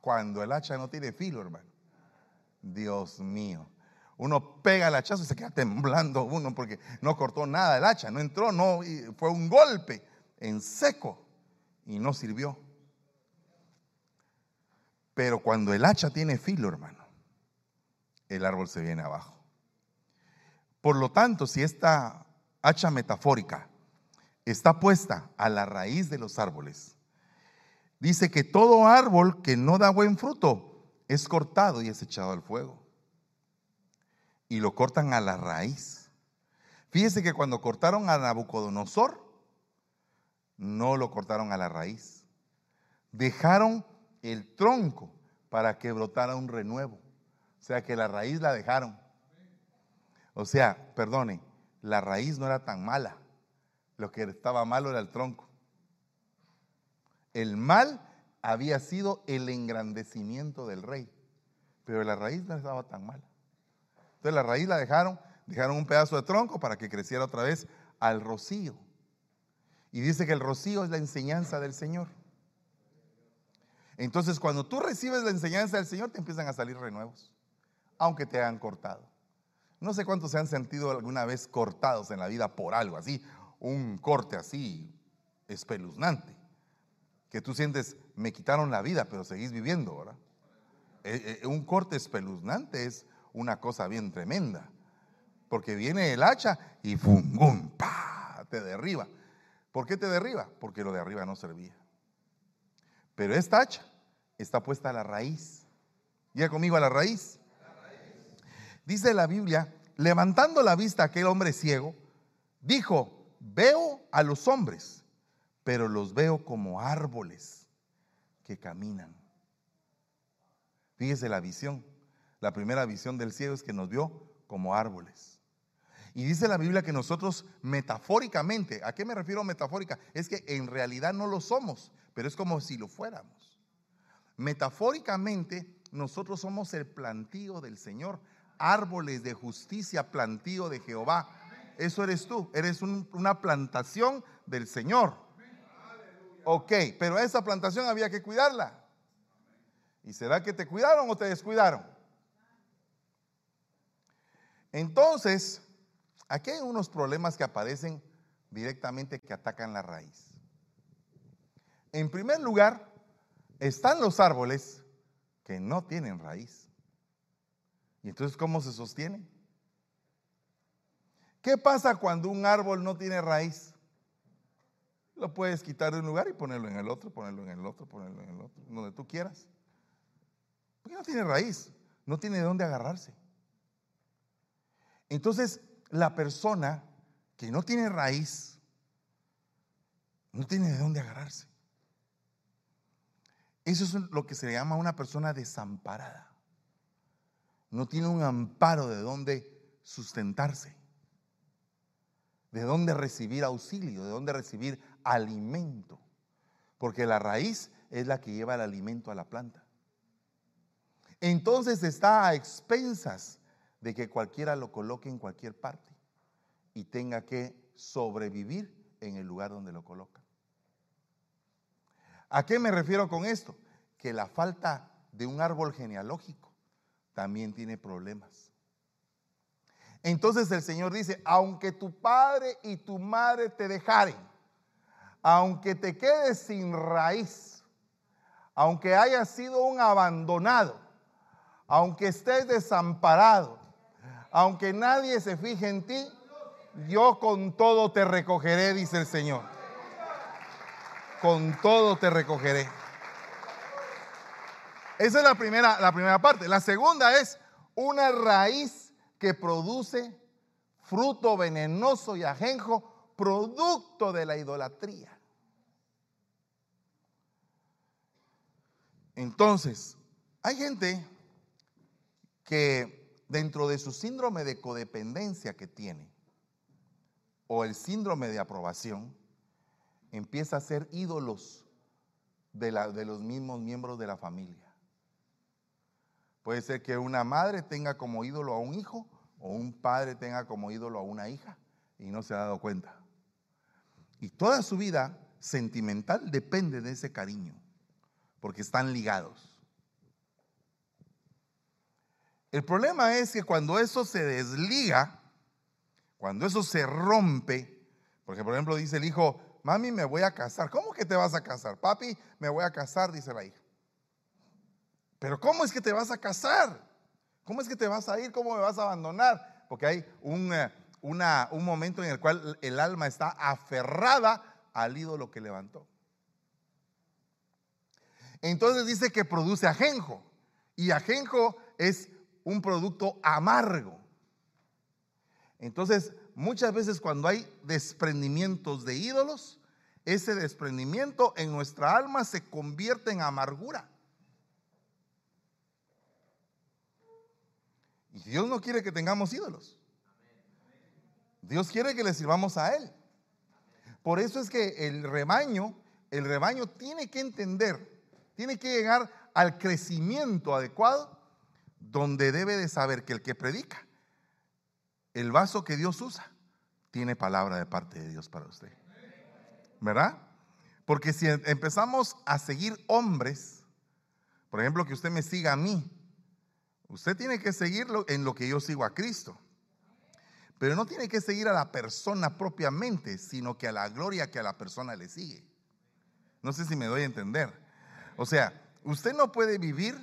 cuando el hacha no tiene filo, hermano. Dios mío. Uno pega el hachazo y se queda temblando uno porque no cortó nada el hacha, no entró, no, fue un golpe en seco y no sirvió. Pero cuando el hacha tiene filo, hermano, el árbol se viene abajo. Por lo tanto, si esta hacha metafórica, está puesta a la raíz de los árboles. Dice que todo árbol que no da buen fruto es cortado y es echado al fuego. Y lo cortan a la raíz. Fíjese que cuando cortaron a Nabucodonosor, no lo cortaron a la raíz. Dejaron el tronco para que brotara un renuevo. O sea que la raíz la dejaron. O sea, perdone, la raíz no era tan mala. Lo que estaba malo era el tronco. El mal había sido el engrandecimiento del rey, pero la raíz no estaba tan mala. Entonces la raíz la dejaron, dejaron un pedazo de tronco para que creciera otra vez al rocío. Y dice que el rocío es la enseñanza del Señor. Entonces cuando tú recibes la enseñanza del Señor te empiezan a salir renuevos, aunque te hayan cortado. No sé cuántos se han sentido alguna vez cortados en la vida por algo así, un corte así espeluznante, que tú sientes, me quitaron la vida, pero seguís viviendo, ¿verdad? Eh, eh, un corte espeluznante es una cosa bien tremenda, porque viene el hacha y ¡fum! ¡pa! te derriba. ¿Por qué te derriba? Porque lo de arriba no servía. Pero esta hacha está puesta a la raíz. Llega conmigo a la raíz. Dice la Biblia, levantando la vista aquel hombre ciego, dijo, veo a los hombres, pero los veo como árboles que caminan. Fíjese la visión. La primera visión del ciego es que nos vio como árboles. Y dice la Biblia que nosotros metafóricamente, ¿a qué me refiero metafórica? Es que en realidad no lo somos, pero es como si lo fuéramos. Metafóricamente nosotros somos el plantío del Señor árboles de justicia, plantío de Jehová. Eso eres tú, eres una plantación del Señor. Ok, pero esa plantación había que cuidarla. ¿Y será que te cuidaron o te descuidaron? Entonces, aquí hay unos problemas que aparecen directamente que atacan la raíz. En primer lugar, están los árboles que no tienen raíz. ¿Y entonces cómo se sostiene? ¿Qué pasa cuando un árbol no tiene raíz? Lo puedes quitar de un lugar y ponerlo en el otro, ponerlo en el otro, ponerlo en el otro, donde tú quieras. Porque no tiene raíz, no tiene de dónde agarrarse. Entonces, la persona que no tiene raíz, no tiene de dónde agarrarse. Eso es lo que se llama una persona desamparada no tiene un amparo de dónde sustentarse, de dónde recibir auxilio, de dónde recibir alimento, porque la raíz es la que lleva el alimento a la planta. Entonces está a expensas de que cualquiera lo coloque en cualquier parte y tenga que sobrevivir en el lugar donde lo coloca. ¿A qué me refiero con esto? Que la falta de un árbol genealógico también tiene problemas. Entonces el Señor dice, aunque tu padre y tu madre te dejaren, aunque te quedes sin raíz, aunque hayas sido un abandonado, aunque estés desamparado, aunque nadie se fije en ti, yo con todo te recogeré, dice el Señor. Con todo te recogeré. Esa es la primera, la primera parte. La segunda es una raíz que produce fruto venenoso y ajenjo, producto de la idolatría. Entonces, hay gente que dentro de su síndrome de codependencia que tiene, o el síndrome de aprobación, empieza a ser ídolos de, de los mismos miembros de la familia. Puede ser que una madre tenga como ídolo a un hijo o un padre tenga como ídolo a una hija y no se ha dado cuenta. Y toda su vida sentimental depende de ese cariño, porque están ligados. El problema es que cuando eso se desliga, cuando eso se rompe, porque por ejemplo dice el hijo, mami, me voy a casar. ¿Cómo que te vas a casar? Papi, me voy a casar, dice la hija. Pero ¿cómo es que te vas a casar? ¿Cómo es que te vas a ir? ¿Cómo me vas a abandonar? Porque hay un, eh, un momento en el cual el alma está aferrada al ídolo que levantó. Entonces dice que produce ajenjo. Y ajenjo es un producto amargo. Entonces, muchas veces cuando hay desprendimientos de ídolos, ese desprendimiento en nuestra alma se convierte en amargura. Dios no quiere que tengamos ídolos. Dios quiere que le sirvamos a Él. Por eso es que el rebaño, el rebaño tiene que entender, tiene que llegar al crecimiento adecuado, donde debe de saber que el que predica, el vaso que Dios usa, tiene palabra de parte de Dios para usted. ¿Verdad? Porque si empezamos a seguir hombres, por ejemplo, que usted me siga a mí, Usted tiene que seguirlo en lo que yo sigo a Cristo. Pero no tiene que seguir a la persona propiamente, sino que a la gloria que a la persona le sigue. No sé si me doy a entender. O sea, usted no puede vivir,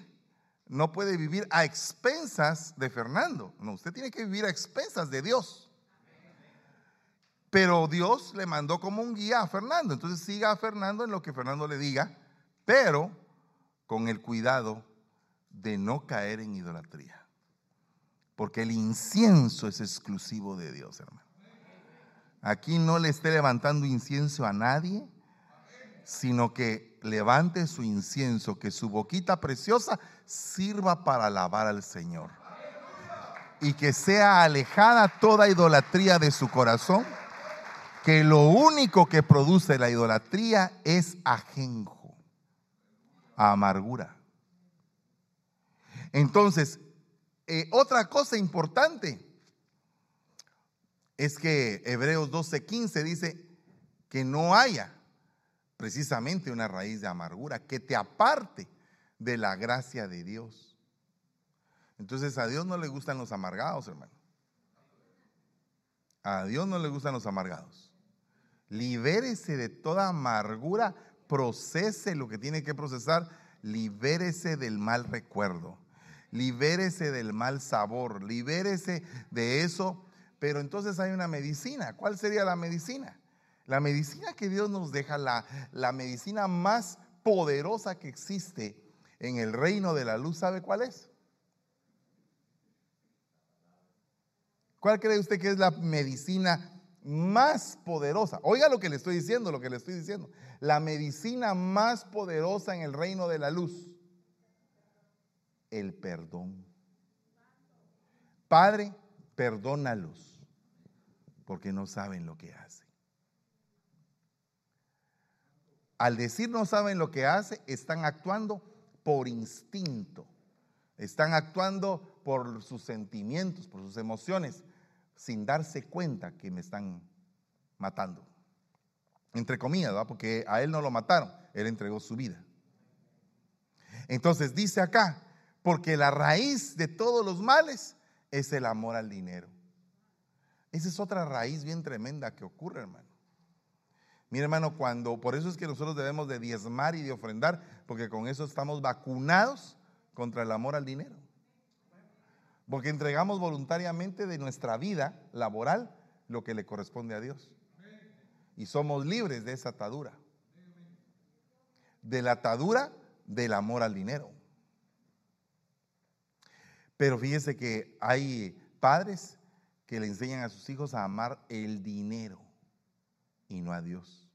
no puede vivir a expensas de Fernando. No, usted tiene que vivir a expensas de Dios. Pero Dios le mandó como un guía a Fernando. Entonces siga a Fernando en lo que Fernando le diga, pero con el cuidado de no caer en idolatría. Porque el incienso es exclusivo de Dios, hermano. Aquí no le esté levantando incienso a nadie, sino que levante su incienso, que su boquita preciosa sirva para alabar al Señor. Y que sea alejada toda idolatría de su corazón, que lo único que produce la idolatría es ajenjo, amargura. Entonces, eh, otra cosa importante es que Hebreos 12:15 dice que no haya precisamente una raíz de amargura que te aparte de la gracia de Dios. Entonces a Dios no le gustan los amargados, hermano. A Dios no le gustan los amargados. Libérese de toda amargura, procese lo que tiene que procesar, libérese del mal recuerdo libérese del mal sabor, libérese de eso. Pero entonces hay una medicina. ¿Cuál sería la medicina? La medicina que Dios nos deja, la, la medicina más poderosa que existe en el reino de la luz, ¿sabe cuál es? ¿Cuál cree usted que es la medicina más poderosa? Oiga lo que le estoy diciendo, lo que le estoy diciendo. La medicina más poderosa en el reino de la luz el perdón. Padre, perdónalos, porque no saben lo que hacen. Al decir no saben lo que hace, están actuando por instinto, están actuando por sus sentimientos, por sus emociones, sin darse cuenta que me están matando. Entre comillas, porque a él no lo mataron, él entregó su vida. Entonces dice acá, porque la raíz de todos los males es el amor al dinero. Esa es otra raíz bien tremenda que ocurre, hermano. Mira, hermano, cuando, por eso es que nosotros debemos de diezmar y de ofrendar, porque con eso estamos vacunados contra el amor al dinero. Porque entregamos voluntariamente de nuestra vida laboral lo que le corresponde a Dios. Y somos libres de esa atadura. De la atadura del amor al dinero. Pero fíjese que hay padres que le enseñan a sus hijos a amar el dinero y no a Dios.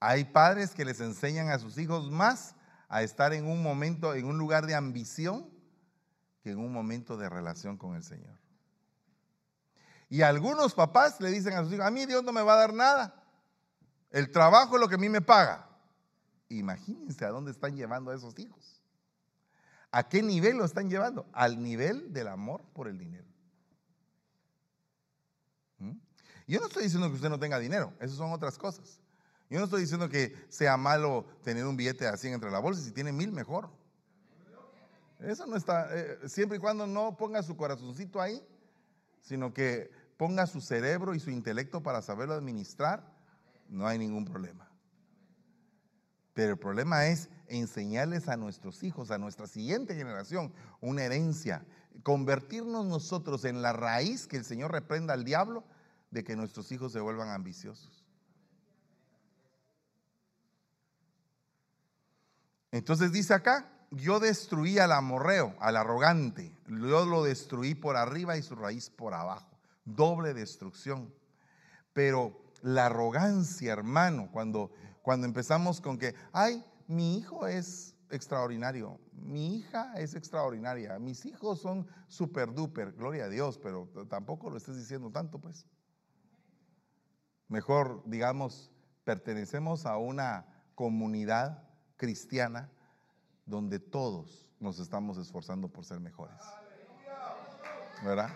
Hay padres que les enseñan a sus hijos más a estar en un momento, en un lugar de ambición, que en un momento de relación con el Señor. Y algunos papás le dicen a sus hijos, a mí Dios no me va a dar nada. El trabajo es lo que a mí me paga. Imagínense a dónde están llevando a esos hijos. ¿A qué nivel lo están llevando? Al nivel del amor por el dinero. ¿Mm? Yo no estoy diciendo que usted no tenga dinero, esas son otras cosas. Yo no estoy diciendo que sea malo tener un billete así entre la bolsa, si tiene mil mejor. Eso no está, eh, siempre y cuando no ponga su corazoncito ahí, sino que ponga su cerebro y su intelecto para saberlo administrar, no hay ningún problema. Pero el problema es enseñarles a nuestros hijos, a nuestra siguiente generación, una herencia, convertirnos nosotros en la raíz que el Señor reprenda al diablo de que nuestros hijos se vuelvan ambiciosos. Entonces dice acá, yo destruí al amorreo, al arrogante, yo lo destruí por arriba y su raíz por abajo, doble destrucción. Pero la arrogancia, hermano, cuando, cuando empezamos con que, ay, mi hijo es extraordinario, mi hija es extraordinaria, mis hijos son super duper, gloria a Dios, pero tampoco lo estés diciendo tanto, pues. Mejor, digamos, pertenecemos a una comunidad cristiana donde todos nos estamos esforzando por ser mejores. ¿Verdad?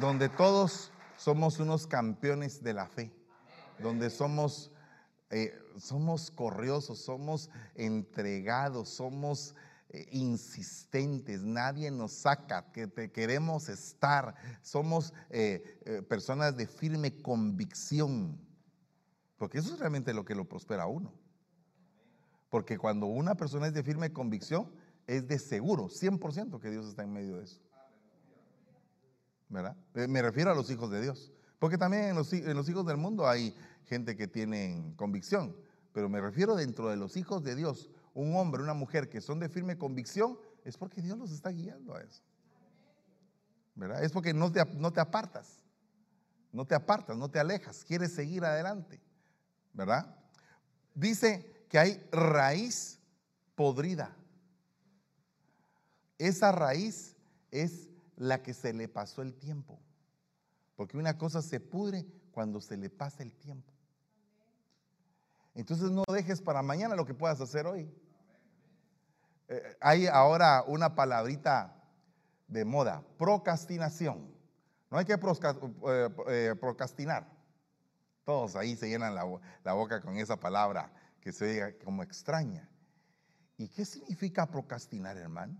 Donde todos somos unos campeones de la fe, donde somos, eh, somos corriosos, somos entregados, somos eh, insistentes, nadie nos saca, que te queremos estar, somos eh, personas de firme convicción. Porque eso es realmente lo que lo prospera a uno. Porque cuando una persona es de firme convicción, es de seguro, 100% que Dios está en medio de eso. ¿Verdad? Eh, me refiero a los hijos de Dios. Porque también en los hijos del mundo hay gente que tiene convicción. Pero me refiero dentro de los hijos de Dios, un hombre, una mujer que son de firme convicción, es porque Dios los está guiando a eso. ¿Verdad? Es porque no te, no te apartas. No te apartas, no te alejas, quieres seguir adelante. ¿verdad? Dice que hay raíz podrida. Esa raíz es la que se le pasó el tiempo. Porque una cosa se pudre cuando se le pasa el tiempo. Entonces no dejes para mañana lo que puedas hacer hoy. Eh, hay ahora una palabrita de moda, procrastinación. No hay que eh, eh, procrastinar. Todos ahí se llenan la, boca con esa palabra que se oye como extraña. ¿Y qué significa procrastinar, hermano?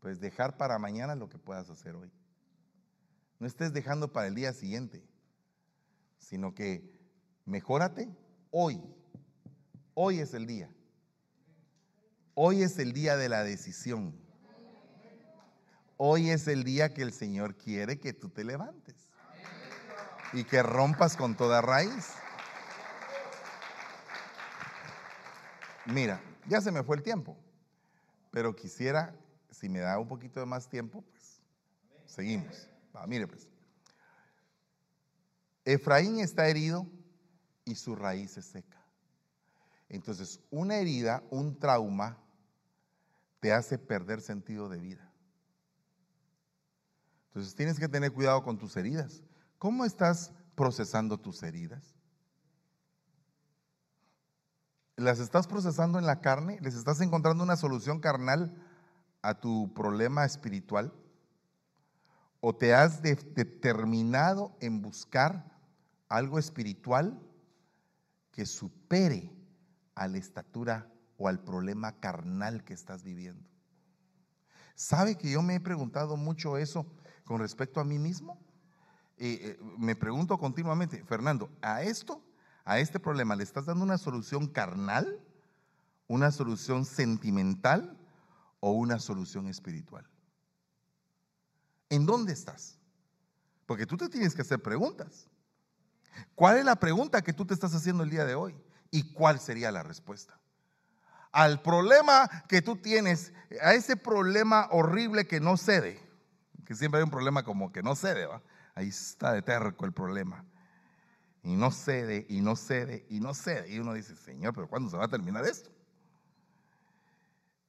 Pues dejar para mañana lo que puedas hacer hoy. No estés dejando para el día siguiente, sino que mejórate hoy. Hoy es el día. Hoy es el día de la decisión. Hoy es el día que el Señor quiere que tú te levantes y que rompas con toda raíz. Mira, ya se me fue el tiempo, pero quisiera, si me da un poquito de más tiempo, pues seguimos. mire pues. Efraín está herido y su raíz es seca. Entonces, una herida, un trauma, te hace perder sentido de vida. Entonces, tienes que tener cuidado con tus heridas. ¿Cómo estás procesando tus heridas? ¿Las estás procesando en la carne? ¿Les estás encontrando una solución carnal a tu problema espiritual? ¿O te has determinado en buscar algo espiritual que supere a la estatura o al problema carnal que estás viviendo? ¿Sabe que yo me he preguntado mucho eso con respecto a mí mismo? Eh, me pregunto continuamente, Fernando, ¿a esto, a este problema, le estás dando una solución carnal, una solución sentimental o una solución espiritual? ¿En dónde estás? Porque tú te tienes que hacer preguntas. ¿Cuál es la pregunta que tú te estás haciendo el día de hoy? ¿Y cuál sería la respuesta? al problema que tú tienes, a ese problema horrible que no cede, que siempre hay un problema como que no cede, ¿va? Ahí está de terco el problema. Y no cede, y no cede, y no cede. Y uno dice, Señor, pero ¿cuándo se va a terminar esto?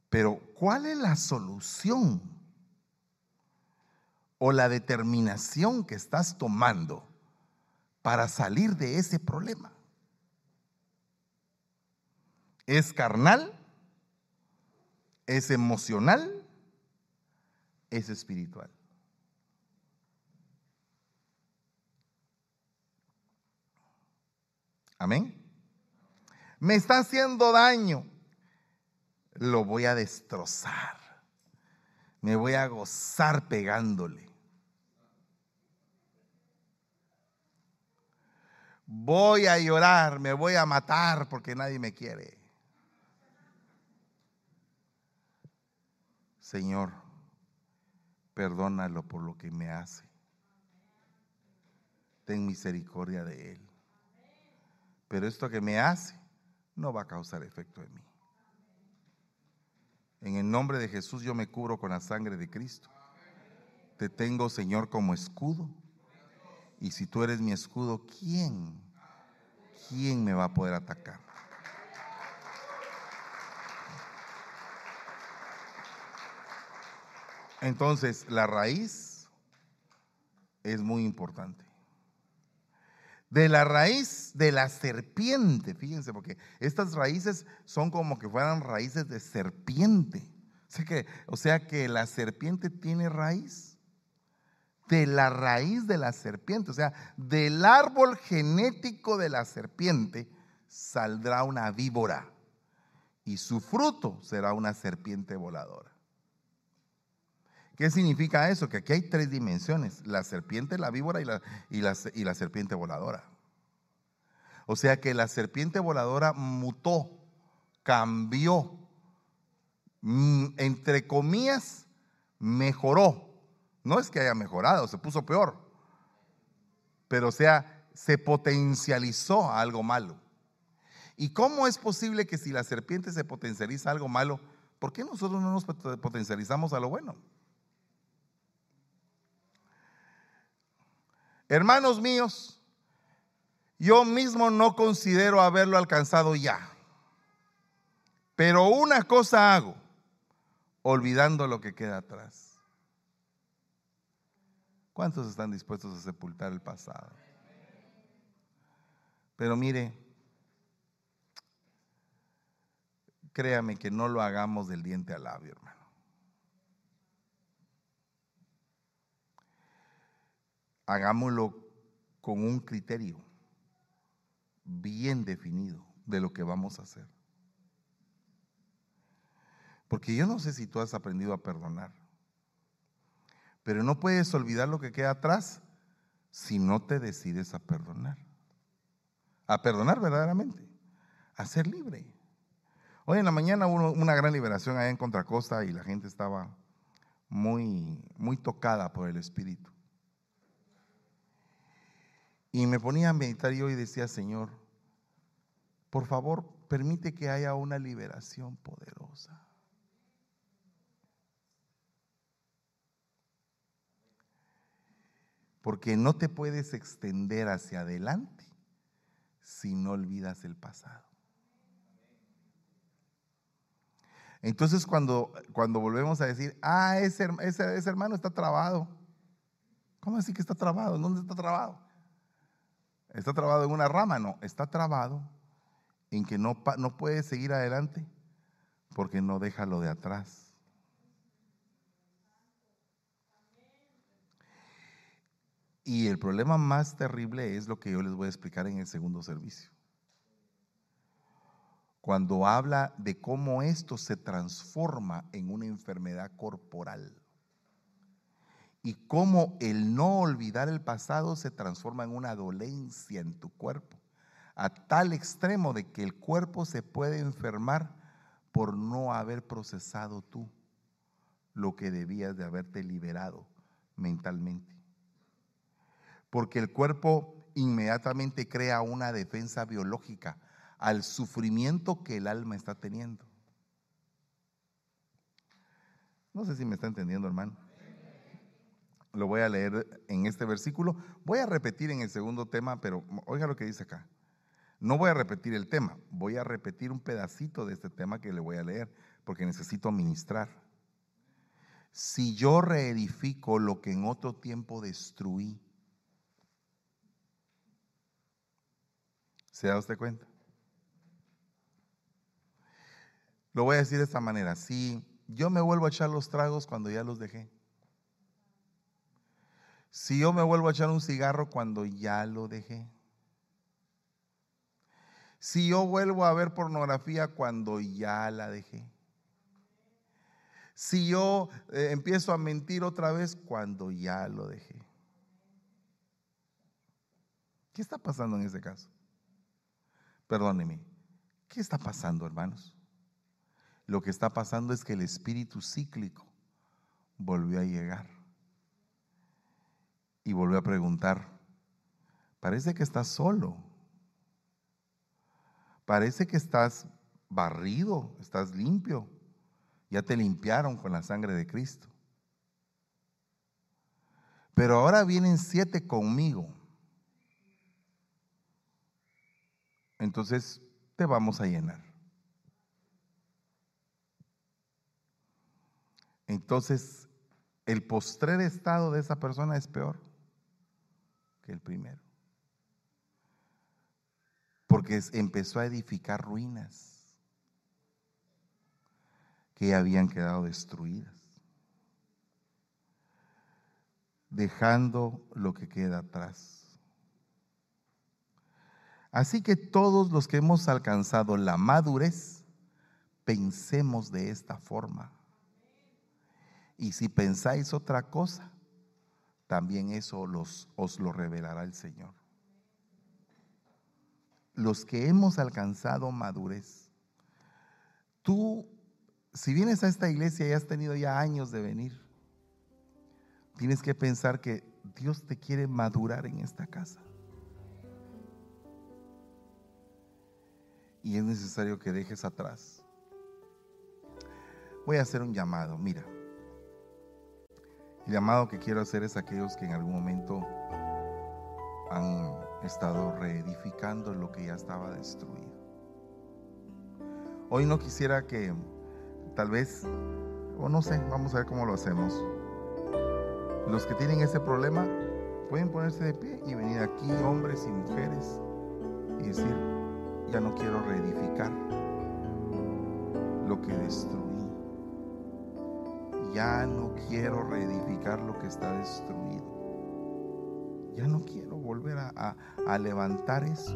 Pero ¿cuál es la solución o la determinación que estás tomando para salir de ese problema? ¿Es carnal? ¿Es emocional? ¿Es espiritual? Amén. Me está haciendo daño. Lo voy a destrozar. Me voy a gozar pegándole. Voy a llorar, me voy a matar porque nadie me quiere. Señor, perdónalo por lo que me hace. Ten misericordia de él. Pero esto que me hace no va a causar efecto en mí. En el nombre de Jesús yo me cubro con la sangre de Cristo. Te tengo, Señor, como escudo. Y si tú eres mi escudo, ¿quién? ¿Quién me va a poder atacar? Entonces, la raíz es muy importante. De la raíz de la serpiente, fíjense, porque estas raíces son como que fueran raíces de serpiente. O sea que, o sea que la serpiente tiene raíz. De la raíz de la serpiente, o sea, del árbol genético de la serpiente saldrá una víbora y su fruto será una serpiente voladora. ¿Qué significa eso? Que aquí hay tres dimensiones, la serpiente, la víbora y la, y la, serpiente voladora. O sea que la serpiente voladora mutó, cambió, mm, entre comillas, mejoró. No es que haya mejorado, se puso peor. Pero sea, se potencializó a algo malo. ¿Y cómo es posible que si la serpiente se potencializa a algo malo, ¿por qué nosotros no nos potencializamos a lo bueno? Hermanos míos, yo mismo no considero haberlo alcanzado ya. Pero una cosa hago, olvidando lo que queda atrás. ¿Cuántos están dispuestos a sepultar el pasado? Pero mire, créame que no lo hagamos del diente al labio, hermano. hagámoslo con un criterio bien definido de lo que vamos a hacer. Porque yo no sé si tú has aprendido a perdonar, pero no puedes olvidar lo que queda atrás si no te decides a perdonar. A perdonar verdaderamente, a ser libre. Hoy en la mañana hubo una gran liberación allá en Contracosta y la gente estaba muy, muy tocada por el Espíritu. Y me ponía a meditar yo y decía, Señor, por favor, permite que haya una liberación poderosa. Porque no te puedes extender hacia adelante si no olvidas el pasado. Entonces cuando, cuando volvemos a decir, ah, ese, ese, ese hermano está trabado. ¿Cómo así que está trabado? ¿Dónde está trabado? ¿Está trabado en una rama? No, está trabado en que no, no puede seguir adelante porque no deja lo de atrás. Y el problema más terrible es lo que yo les voy a explicar en el segundo servicio. Cuando habla de cómo esto se transforma en una enfermedad corporal y cómo el no olvidar el pasado se transforma en una dolencia en tu cuerpo, a tal extremo de que el cuerpo se puede enfermar por no haber procesado tú lo que debías de haberte liberado mentalmente. Porque el cuerpo inmediatamente crea una defensa biológica al sufrimiento que el alma está teniendo. No sé si me está entendiendo, hermano. Lo voy a leer en este versículo. Voy a repetir en el segundo tema, pero oiga lo que dice acá. No voy a repetir el tema, voy a repetir un pedacito de este tema que le voy a leer, porque necesito ministrar. Si yo reedifico lo que en otro tiempo destruí, ¿se da usted cuenta? Lo voy a decir de esta manera, si yo me vuelvo a echar los tragos cuando ya los dejé, si yo me vuelvo a echar un cigarro cuando ya lo dejé, si yo vuelvo a ver pornografía cuando ya la dejé, si yo eh, empiezo a mentir otra vez cuando ya lo dejé. ¿Qué está pasando en ese caso? Perdóneme, ¿qué está pasando, hermanos? Lo que está pasando es que el espíritu cíclico volvió a llegar y volvió a preguntar, parece que estás solo, parece que estás barrido, estás limpio, ya te limpiaron con la sangre de Cristo. Pero ahora vienen siete conmigo. Entonces te vamos a llenar. entonces el postrer estado de esa persona es peor que el primero. Porque empezó a edificar ruinas que habían quedado destruidas, dejando lo que queda atrás. Así que todos los que hemos alcanzado la madurez, pensemos de esta forma. Y si pensáis otra cosa, también eso os lo revelará el Señor. Los que hemos alcanzado madurez, tú, si vienes a esta iglesia y has tenido ya años de venir, tienes que pensar que Dios te quiere madurar en esta casa. Y es necesario que dejes atrás. Voy a hacer un llamado, mira. El llamado que quiero hacer es a aquellos que en algún momento han estado reedificando lo que ya estaba destruido. Hoy no quisiera que tal vez, o no sé, vamos a ver cómo lo hacemos. Los que tienen ese problema pueden ponerse de pie y venir aquí, hombres y mujeres, y decir, ya no quiero reedificar lo que destruí ya no quiero reedificar lo que está destruido. Ya no quiero volver a, a levantar eso.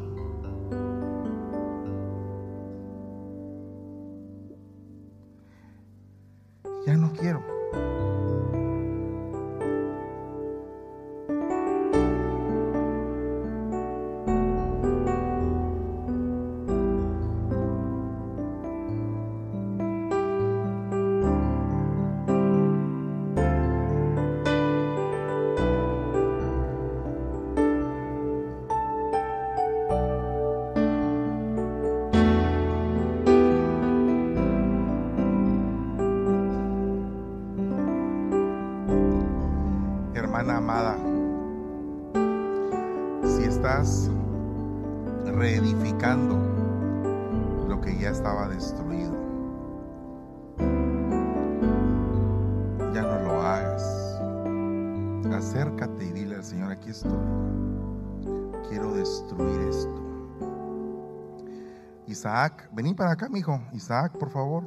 Vení para acá, mi hijo. Isaac, por favor.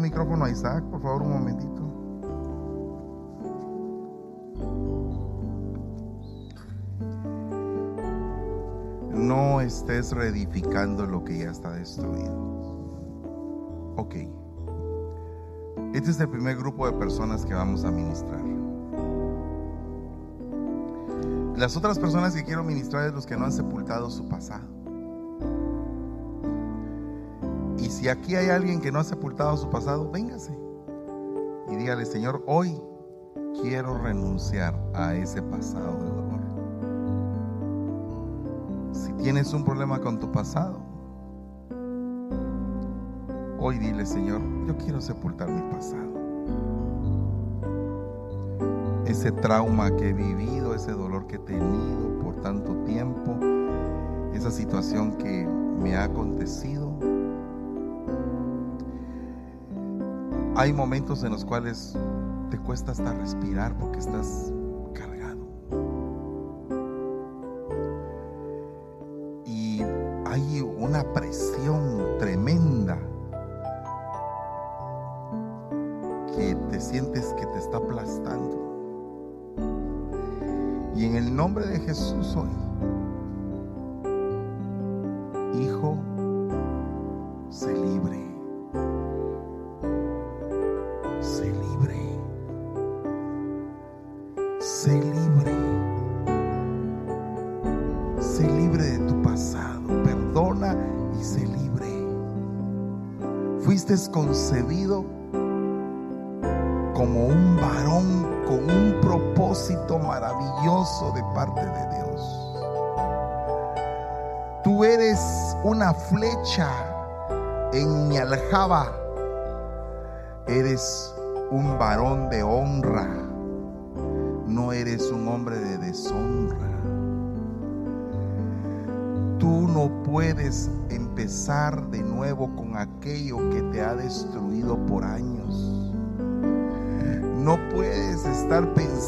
micrófono a Isaac, por favor, un momentito. No estés reedificando lo que ya está destruido. Ok. Este es el primer grupo de personas que vamos a ministrar. Las otras personas que quiero ministrar es los que no han sepultado su pasado. si aquí hay alguien que no ha sepultado su pasado, véngase y dígale, Señor, hoy quiero renunciar a ese pasado de dolor. Si tienes un problema con tu pasado, hoy dile, Señor, yo quiero sepultar mi pasado. Ese trauma que he vivido, ese dolor que he tenido por tanto tiempo, esa situación que me ha acontecido. Hay momentos en los cuales te cuesta hasta respirar porque estás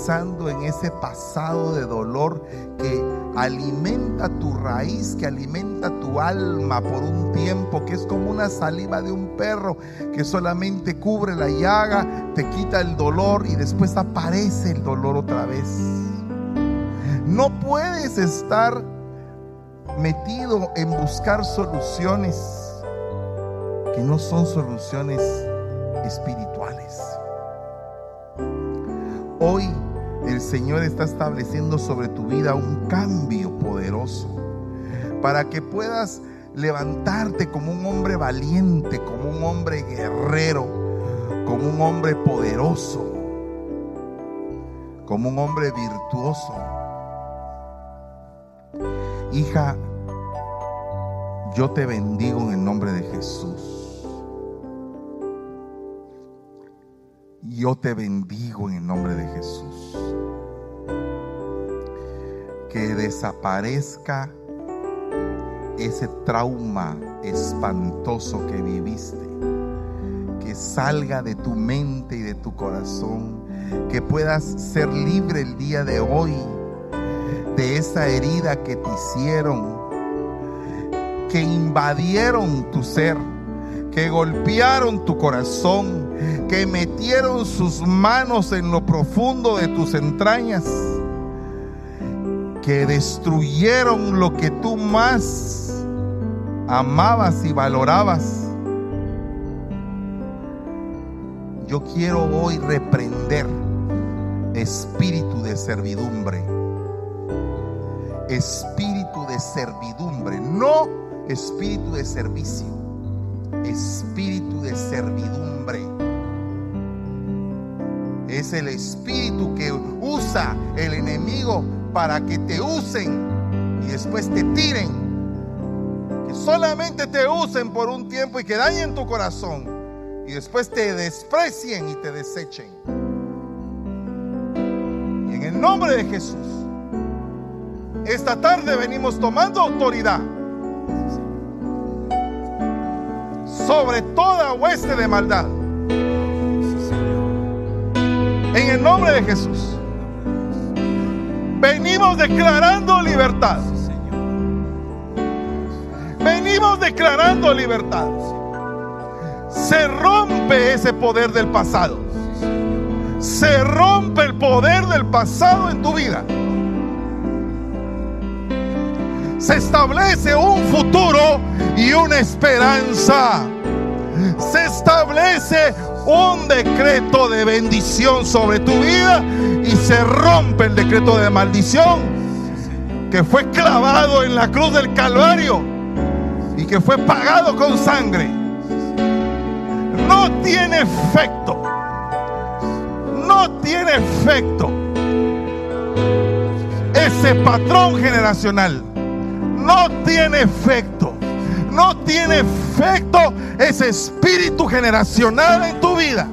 en ese pasado de dolor que alimenta tu raíz, que alimenta tu alma por un tiempo, que es como una saliva de un perro que solamente cubre la llaga, te quita el dolor y después aparece el dolor otra vez. No puedes estar metido en buscar soluciones que no son soluciones espirituales. Hoy el Señor está estableciendo sobre tu vida un cambio poderoso para que puedas levantarte como un hombre valiente, como un hombre guerrero, como un hombre poderoso, como un hombre virtuoso. Hija, yo te bendigo en el nombre de Jesús. Yo te bendigo en el nombre de Jesús. Que desaparezca ese trauma espantoso que viviste. Que salga de tu mente y de tu corazón. Que puedas ser libre el día de hoy de esa herida que te hicieron. Que invadieron tu ser. Que golpearon tu corazón que metieron sus manos en lo profundo de tus entrañas, que destruyeron lo que tú más amabas y valorabas. Yo quiero hoy reprender espíritu de servidumbre, espíritu de servidumbre, no espíritu de servicio, espíritu de servidumbre es el espíritu que usa el enemigo para que te usen y después te tiren. Que solamente te usen por un tiempo y que dañen tu corazón y después te desprecien y te desechen. Y en el nombre de Jesús, esta tarde venimos tomando autoridad sobre toda hueste de maldad en el nombre de Jesús. Venimos declarando libertad. Venimos declarando libertad. Se rompe ese poder del pasado. Se rompe el poder del pasado en tu vida. Se establece un futuro y una esperanza. Se establece un decreto de bendición sobre tu vida y se rompe el decreto de maldición que fue clavado en la cruz del Calvario y que fue pagado con sangre. No tiene efecto. No tiene efecto. Ese patrón generacional no tiene efecto. No tiene efecto ese espíritu generacional en tu vida.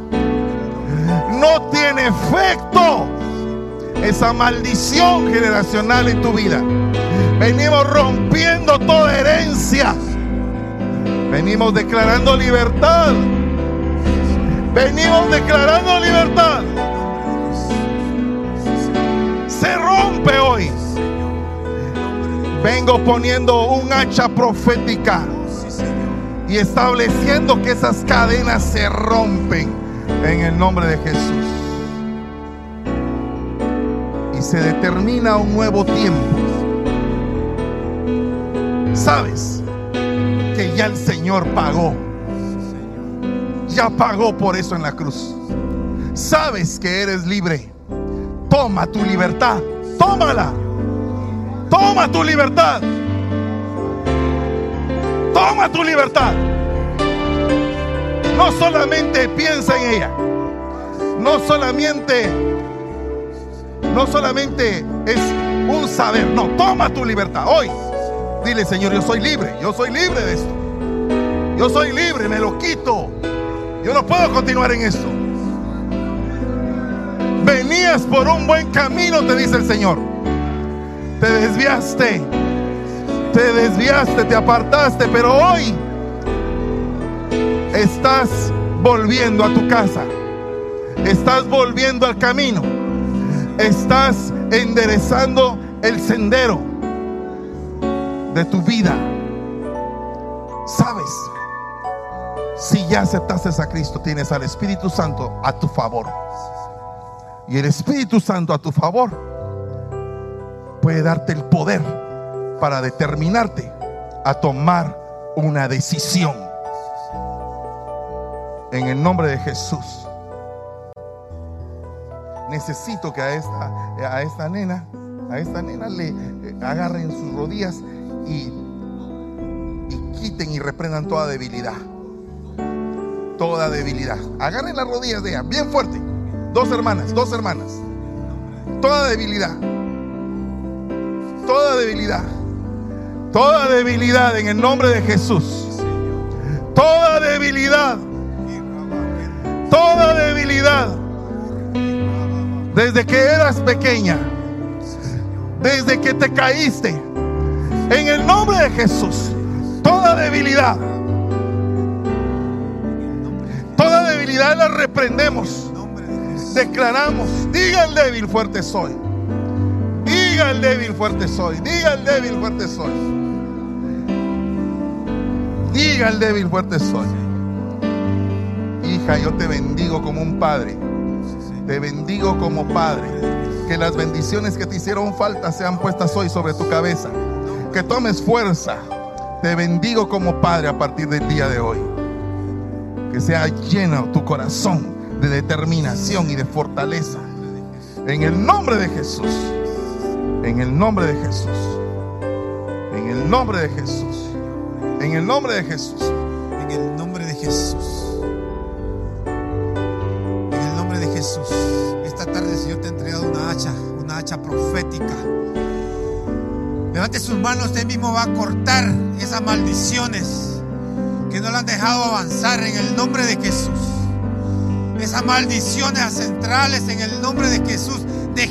No tiene efecto esa maldición generacional en tu vida. Venimos rompiendo toda herencia. Venimos declarando libertad. Venimos declarando libertad. Se rompe hoy. Vengo poniendo un hacha profética y estableciendo que esas cadenas se rompen en el nombre de Jesús. Y se determina un nuevo tiempo. Sabes que ya el Señor pagó. Ya pagó por eso en la cruz. Sabes que eres libre. Toma tu libertad. Tómala. Toma tu libertad. Toma tu libertad. No solamente piensa en ella. No solamente no solamente es un saber, no, toma tu libertad hoy. Dile, Señor, yo soy libre, yo soy libre de esto. Yo soy libre, me lo quito. Yo no puedo continuar en esto. Venías por un buen camino, te dice el Señor. Te desviaste. Te desviaste, te apartaste, pero hoy estás volviendo a tu casa. Estás volviendo al camino. Estás enderezando el sendero de tu vida. ¿Sabes? Si ya aceptaste a Cristo, tienes al Espíritu Santo a tu favor. Y el Espíritu Santo a tu favor puede darte el poder para determinarte a tomar una decisión. En el nombre de Jesús. Necesito que a esta, a esta nena, a esta nena le agarren sus rodillas y, y quiten y reprendan toda debilidad. Toda debilidad. Agarren las rodillas de ella, bien fuerte. Dos hermanas, dos hermanas. Toda debilidad. Toda debilidad. Toda debilidad en el nombre de Jesús. Toda debilidad. Toda debilidad. Desde que eras pequeña. Desde que te caíste. En el nombre de Jesús. Toda debilidad. Toda debilidad la reprendemos. Declaramos. Diga el débil fuerte soy. Diga el débil fuerte soy. Diga el débil fuerte soy. Diga el débil fuerte soy. Hija, yo te bendigo como un padre. Te bendigo como padre. Que las bendiciones que te hicieron falta sean puestas hoy sobre tu cabeza. Que tomes fuerza. Te bendigo como padre a partir del día de hoy. Que sea lleno tu corazón de determinación y de fortaleza. En el nombre de Jesús. En el nombre de Jesús. En el nombre de Jesús. En el nombre de Jesús. En el nombre de Jesús. En el nombre de Jesús. Esta tarde el Señor te ha entregado una hacha, una hacha profética. Levante sus manos, usted mismo va a cortar esas maldiciones que no le han dejado avanzar en el nombre de Jesús. Esas maldiciones ancestrales en el nombre de Jesús,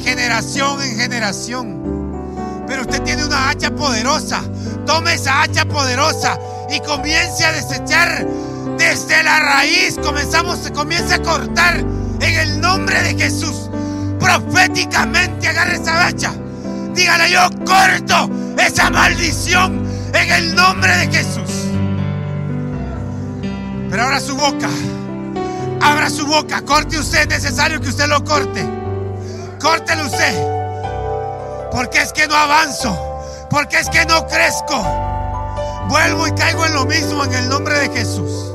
generación en generación. Pero usted tiene una hacha poderosa. Tome esa hacha poderosa y comience a desechar desde la raíz. Comenzamos, comience a cortar en el nombre de Jesús. Proféticamente agarre esa hacha. Dígale yo corto esa maldición en el nombre de Jesús. Pero abra su boca. Abra su boca. Corte usted. Es necesario que usted lo corte. Córtelo usted. Porque es que no avanzo. Porque es que no crezco. Vuelvo y caigo en lo mismo en el nombre de Jesús.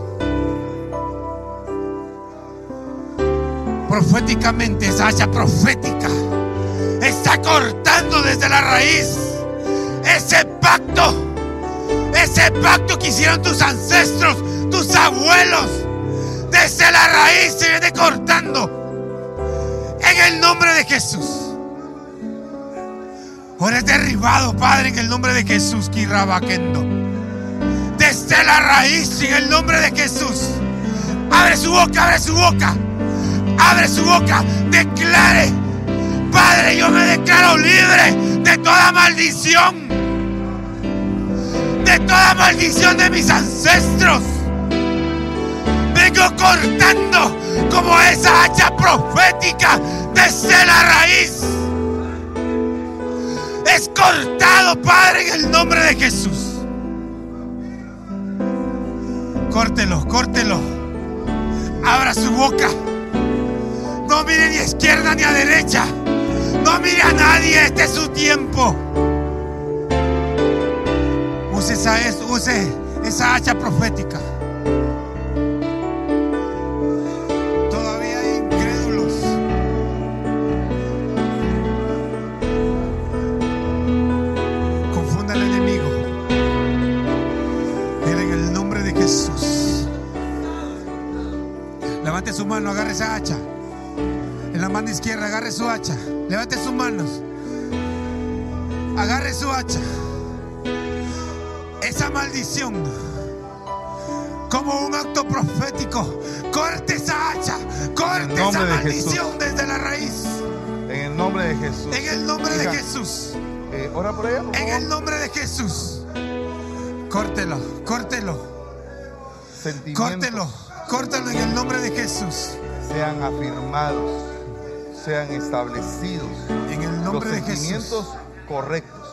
Proféticamente, esa hacha profética está cortando desde la raíz ese pacto. Ese pacto que hicieron tus ancestros, tus abuelos. Desde la raíz se viene cortando. En el nombre de Jesús. Ahora es derribado, Padre, en el nombre de Jesús, Kirabaquendo. Desde la raíz, en el nombre de Jesús. Abre su boca, abre su boca. Abre su boca. Declare. Padre, yo me declaro libre de toda maldición. De toda maldición de mis ancestros. Vengo cortando como esa hacha profética desde la raíz. Es cortado, Padre, en el nombre de Jesús. Córtelo, córtelo. Abra su boca. No mire ni a izquierda ni a derecha. No mire a nadie. Este es su tiempo. Use use esa hacha profética. Levante su mano, agarre esa hacha. En la mano izquierda, agarre su hacha. Levante sus manos. Agarre su hacha. Esa maldición, como un acto profético, corte esa hacha. Corte esa de maldición desde la raíz. En el nombre de Jesús. En el nombre de Jesús. eh, ora por ella, por En el nombre de Jesús. Córtelo, córtelo, córtelo, córtelo en el nombre de Jesús. sean afirmados, sean establecidos. En el Los nombre de Jesús. sentimientos correctos.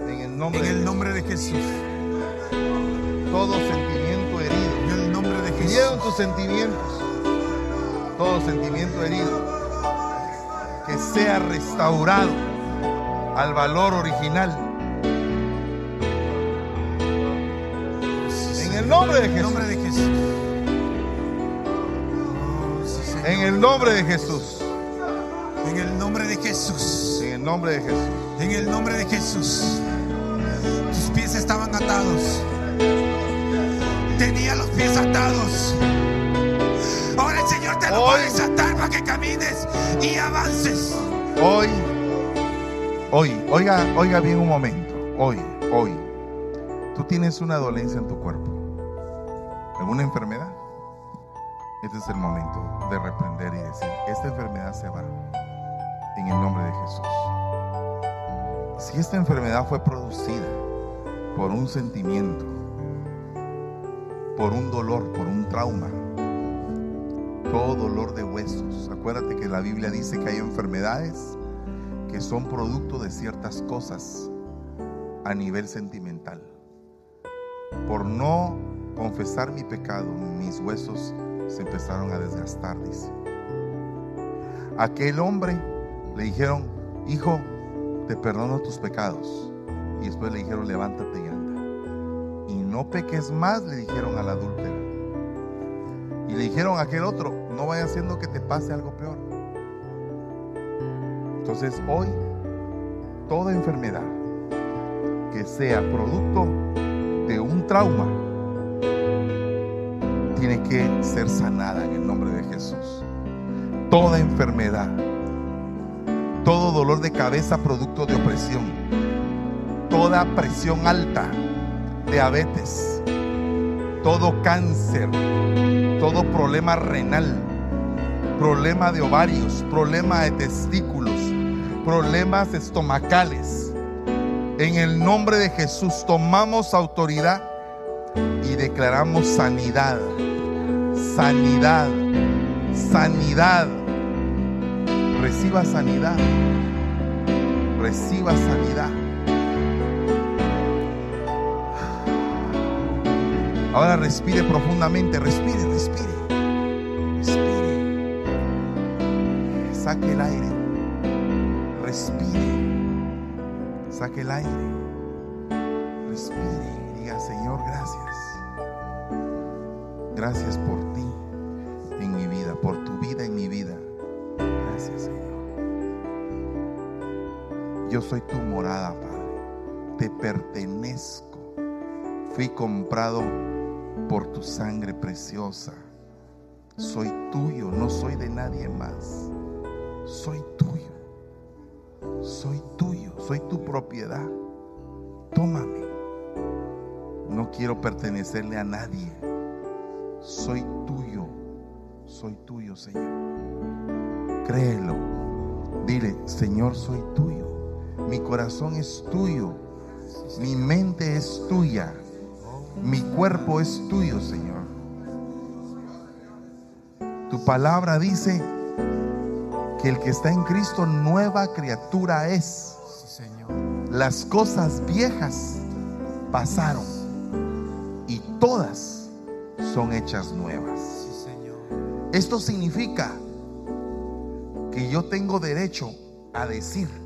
En el nombre En de el Jesús. nombre de Jesús. Todo sentimiento herido. En el nombre de Jesús. Miedo en tus sentimientos. Todo sentimiento herido. Que sea restaurado al valor original. En el nombre de En el Jesús. En el nombre de Jesús. En el nombre de Jesús. En el nombre de Jesús. En el nombre de Jesús. Tus pies estaban atados. Tenía los pies atados. Ahora el Señor te lo va a desatar para que camines y avances. Hoy, hoy, oiga, oiga bien un momento. Hoy, hoy, tú tienes una dolencia en tu cuerpo, alguna enfermedad. Es el momento de reprender y decir, esta enfermedad se va en el nombre de Jesús. Si esta enfermedad fue producida por un sentimiento, por un dolor, por un trauma, todo dolor de huesos. Acuérdate que la Biblia dice que hay enfermedades que son producto de ciertas cosas a nivel sentimental. Por no confesar mi pecado, mis huesos se empezaron a desgastar, dice. Aquel hombre le dijeron, hijo, te perdono tus pecados. Y después le dijeron, levántate y anda. Y no peques más, le dijeron al adúltero. Y le dijeron a aquel otro, no vaya haciendo que te pase algo peor. Entonces hoy, toda enfermedad que sea producto de un trauma, tiene que ser sanada en el nombre de Jesús. Toda enfermedad, todo dolor de cabeza producto de opresión, toda presión alta, diabetes, todo cáncer, todo problema renal, problema de ovarios, problema de testículos, problemas estomacales. En el nombre de Jesús tomamos autoridad y declaramos sanidad, sanidad, sanidad. Reciba sanidad, reciba sanidad. Ahora respire profundamente, respire, respire. Respire. Saque el aire. Respire. Saque el aire. Respire. Diga, Señor, gracias. Gracias por Yo soy tu morada, Padre. Te pertenezco. Fui comprado por tu sangre preciosa. Soy tuyo, no soy de nadie más. Soy tuyo. Soy tuyo, soy tu propiedad. Tómame. No quiero pertenecerle a nadie. Soy tuyo. Soy tuyo, Señor. Créelo. Dile, Señor, soy tuyo. Mi corazón es tuyo. Mi mente es tuya. Mi cuerpo es tuyo, Señor. Tu palabra dice que el que está en Cristo nueva criatura es. Las cosas viejas pasaron y todas son hechas nuevas. Esto significa que yo tengo derecho a decir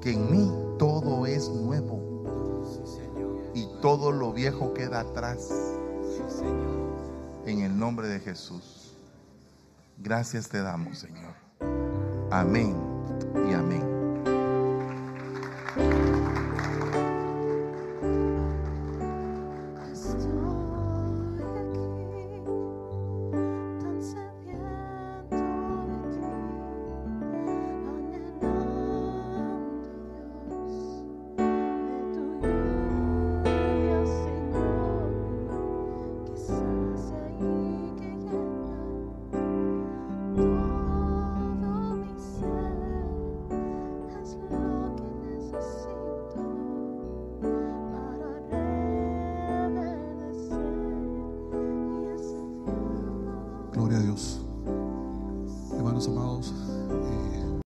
que en mí todo es nuevo y todo lo viejo queda atrás. En el nombre de Jesús. Gracias te damos, Señor. Amén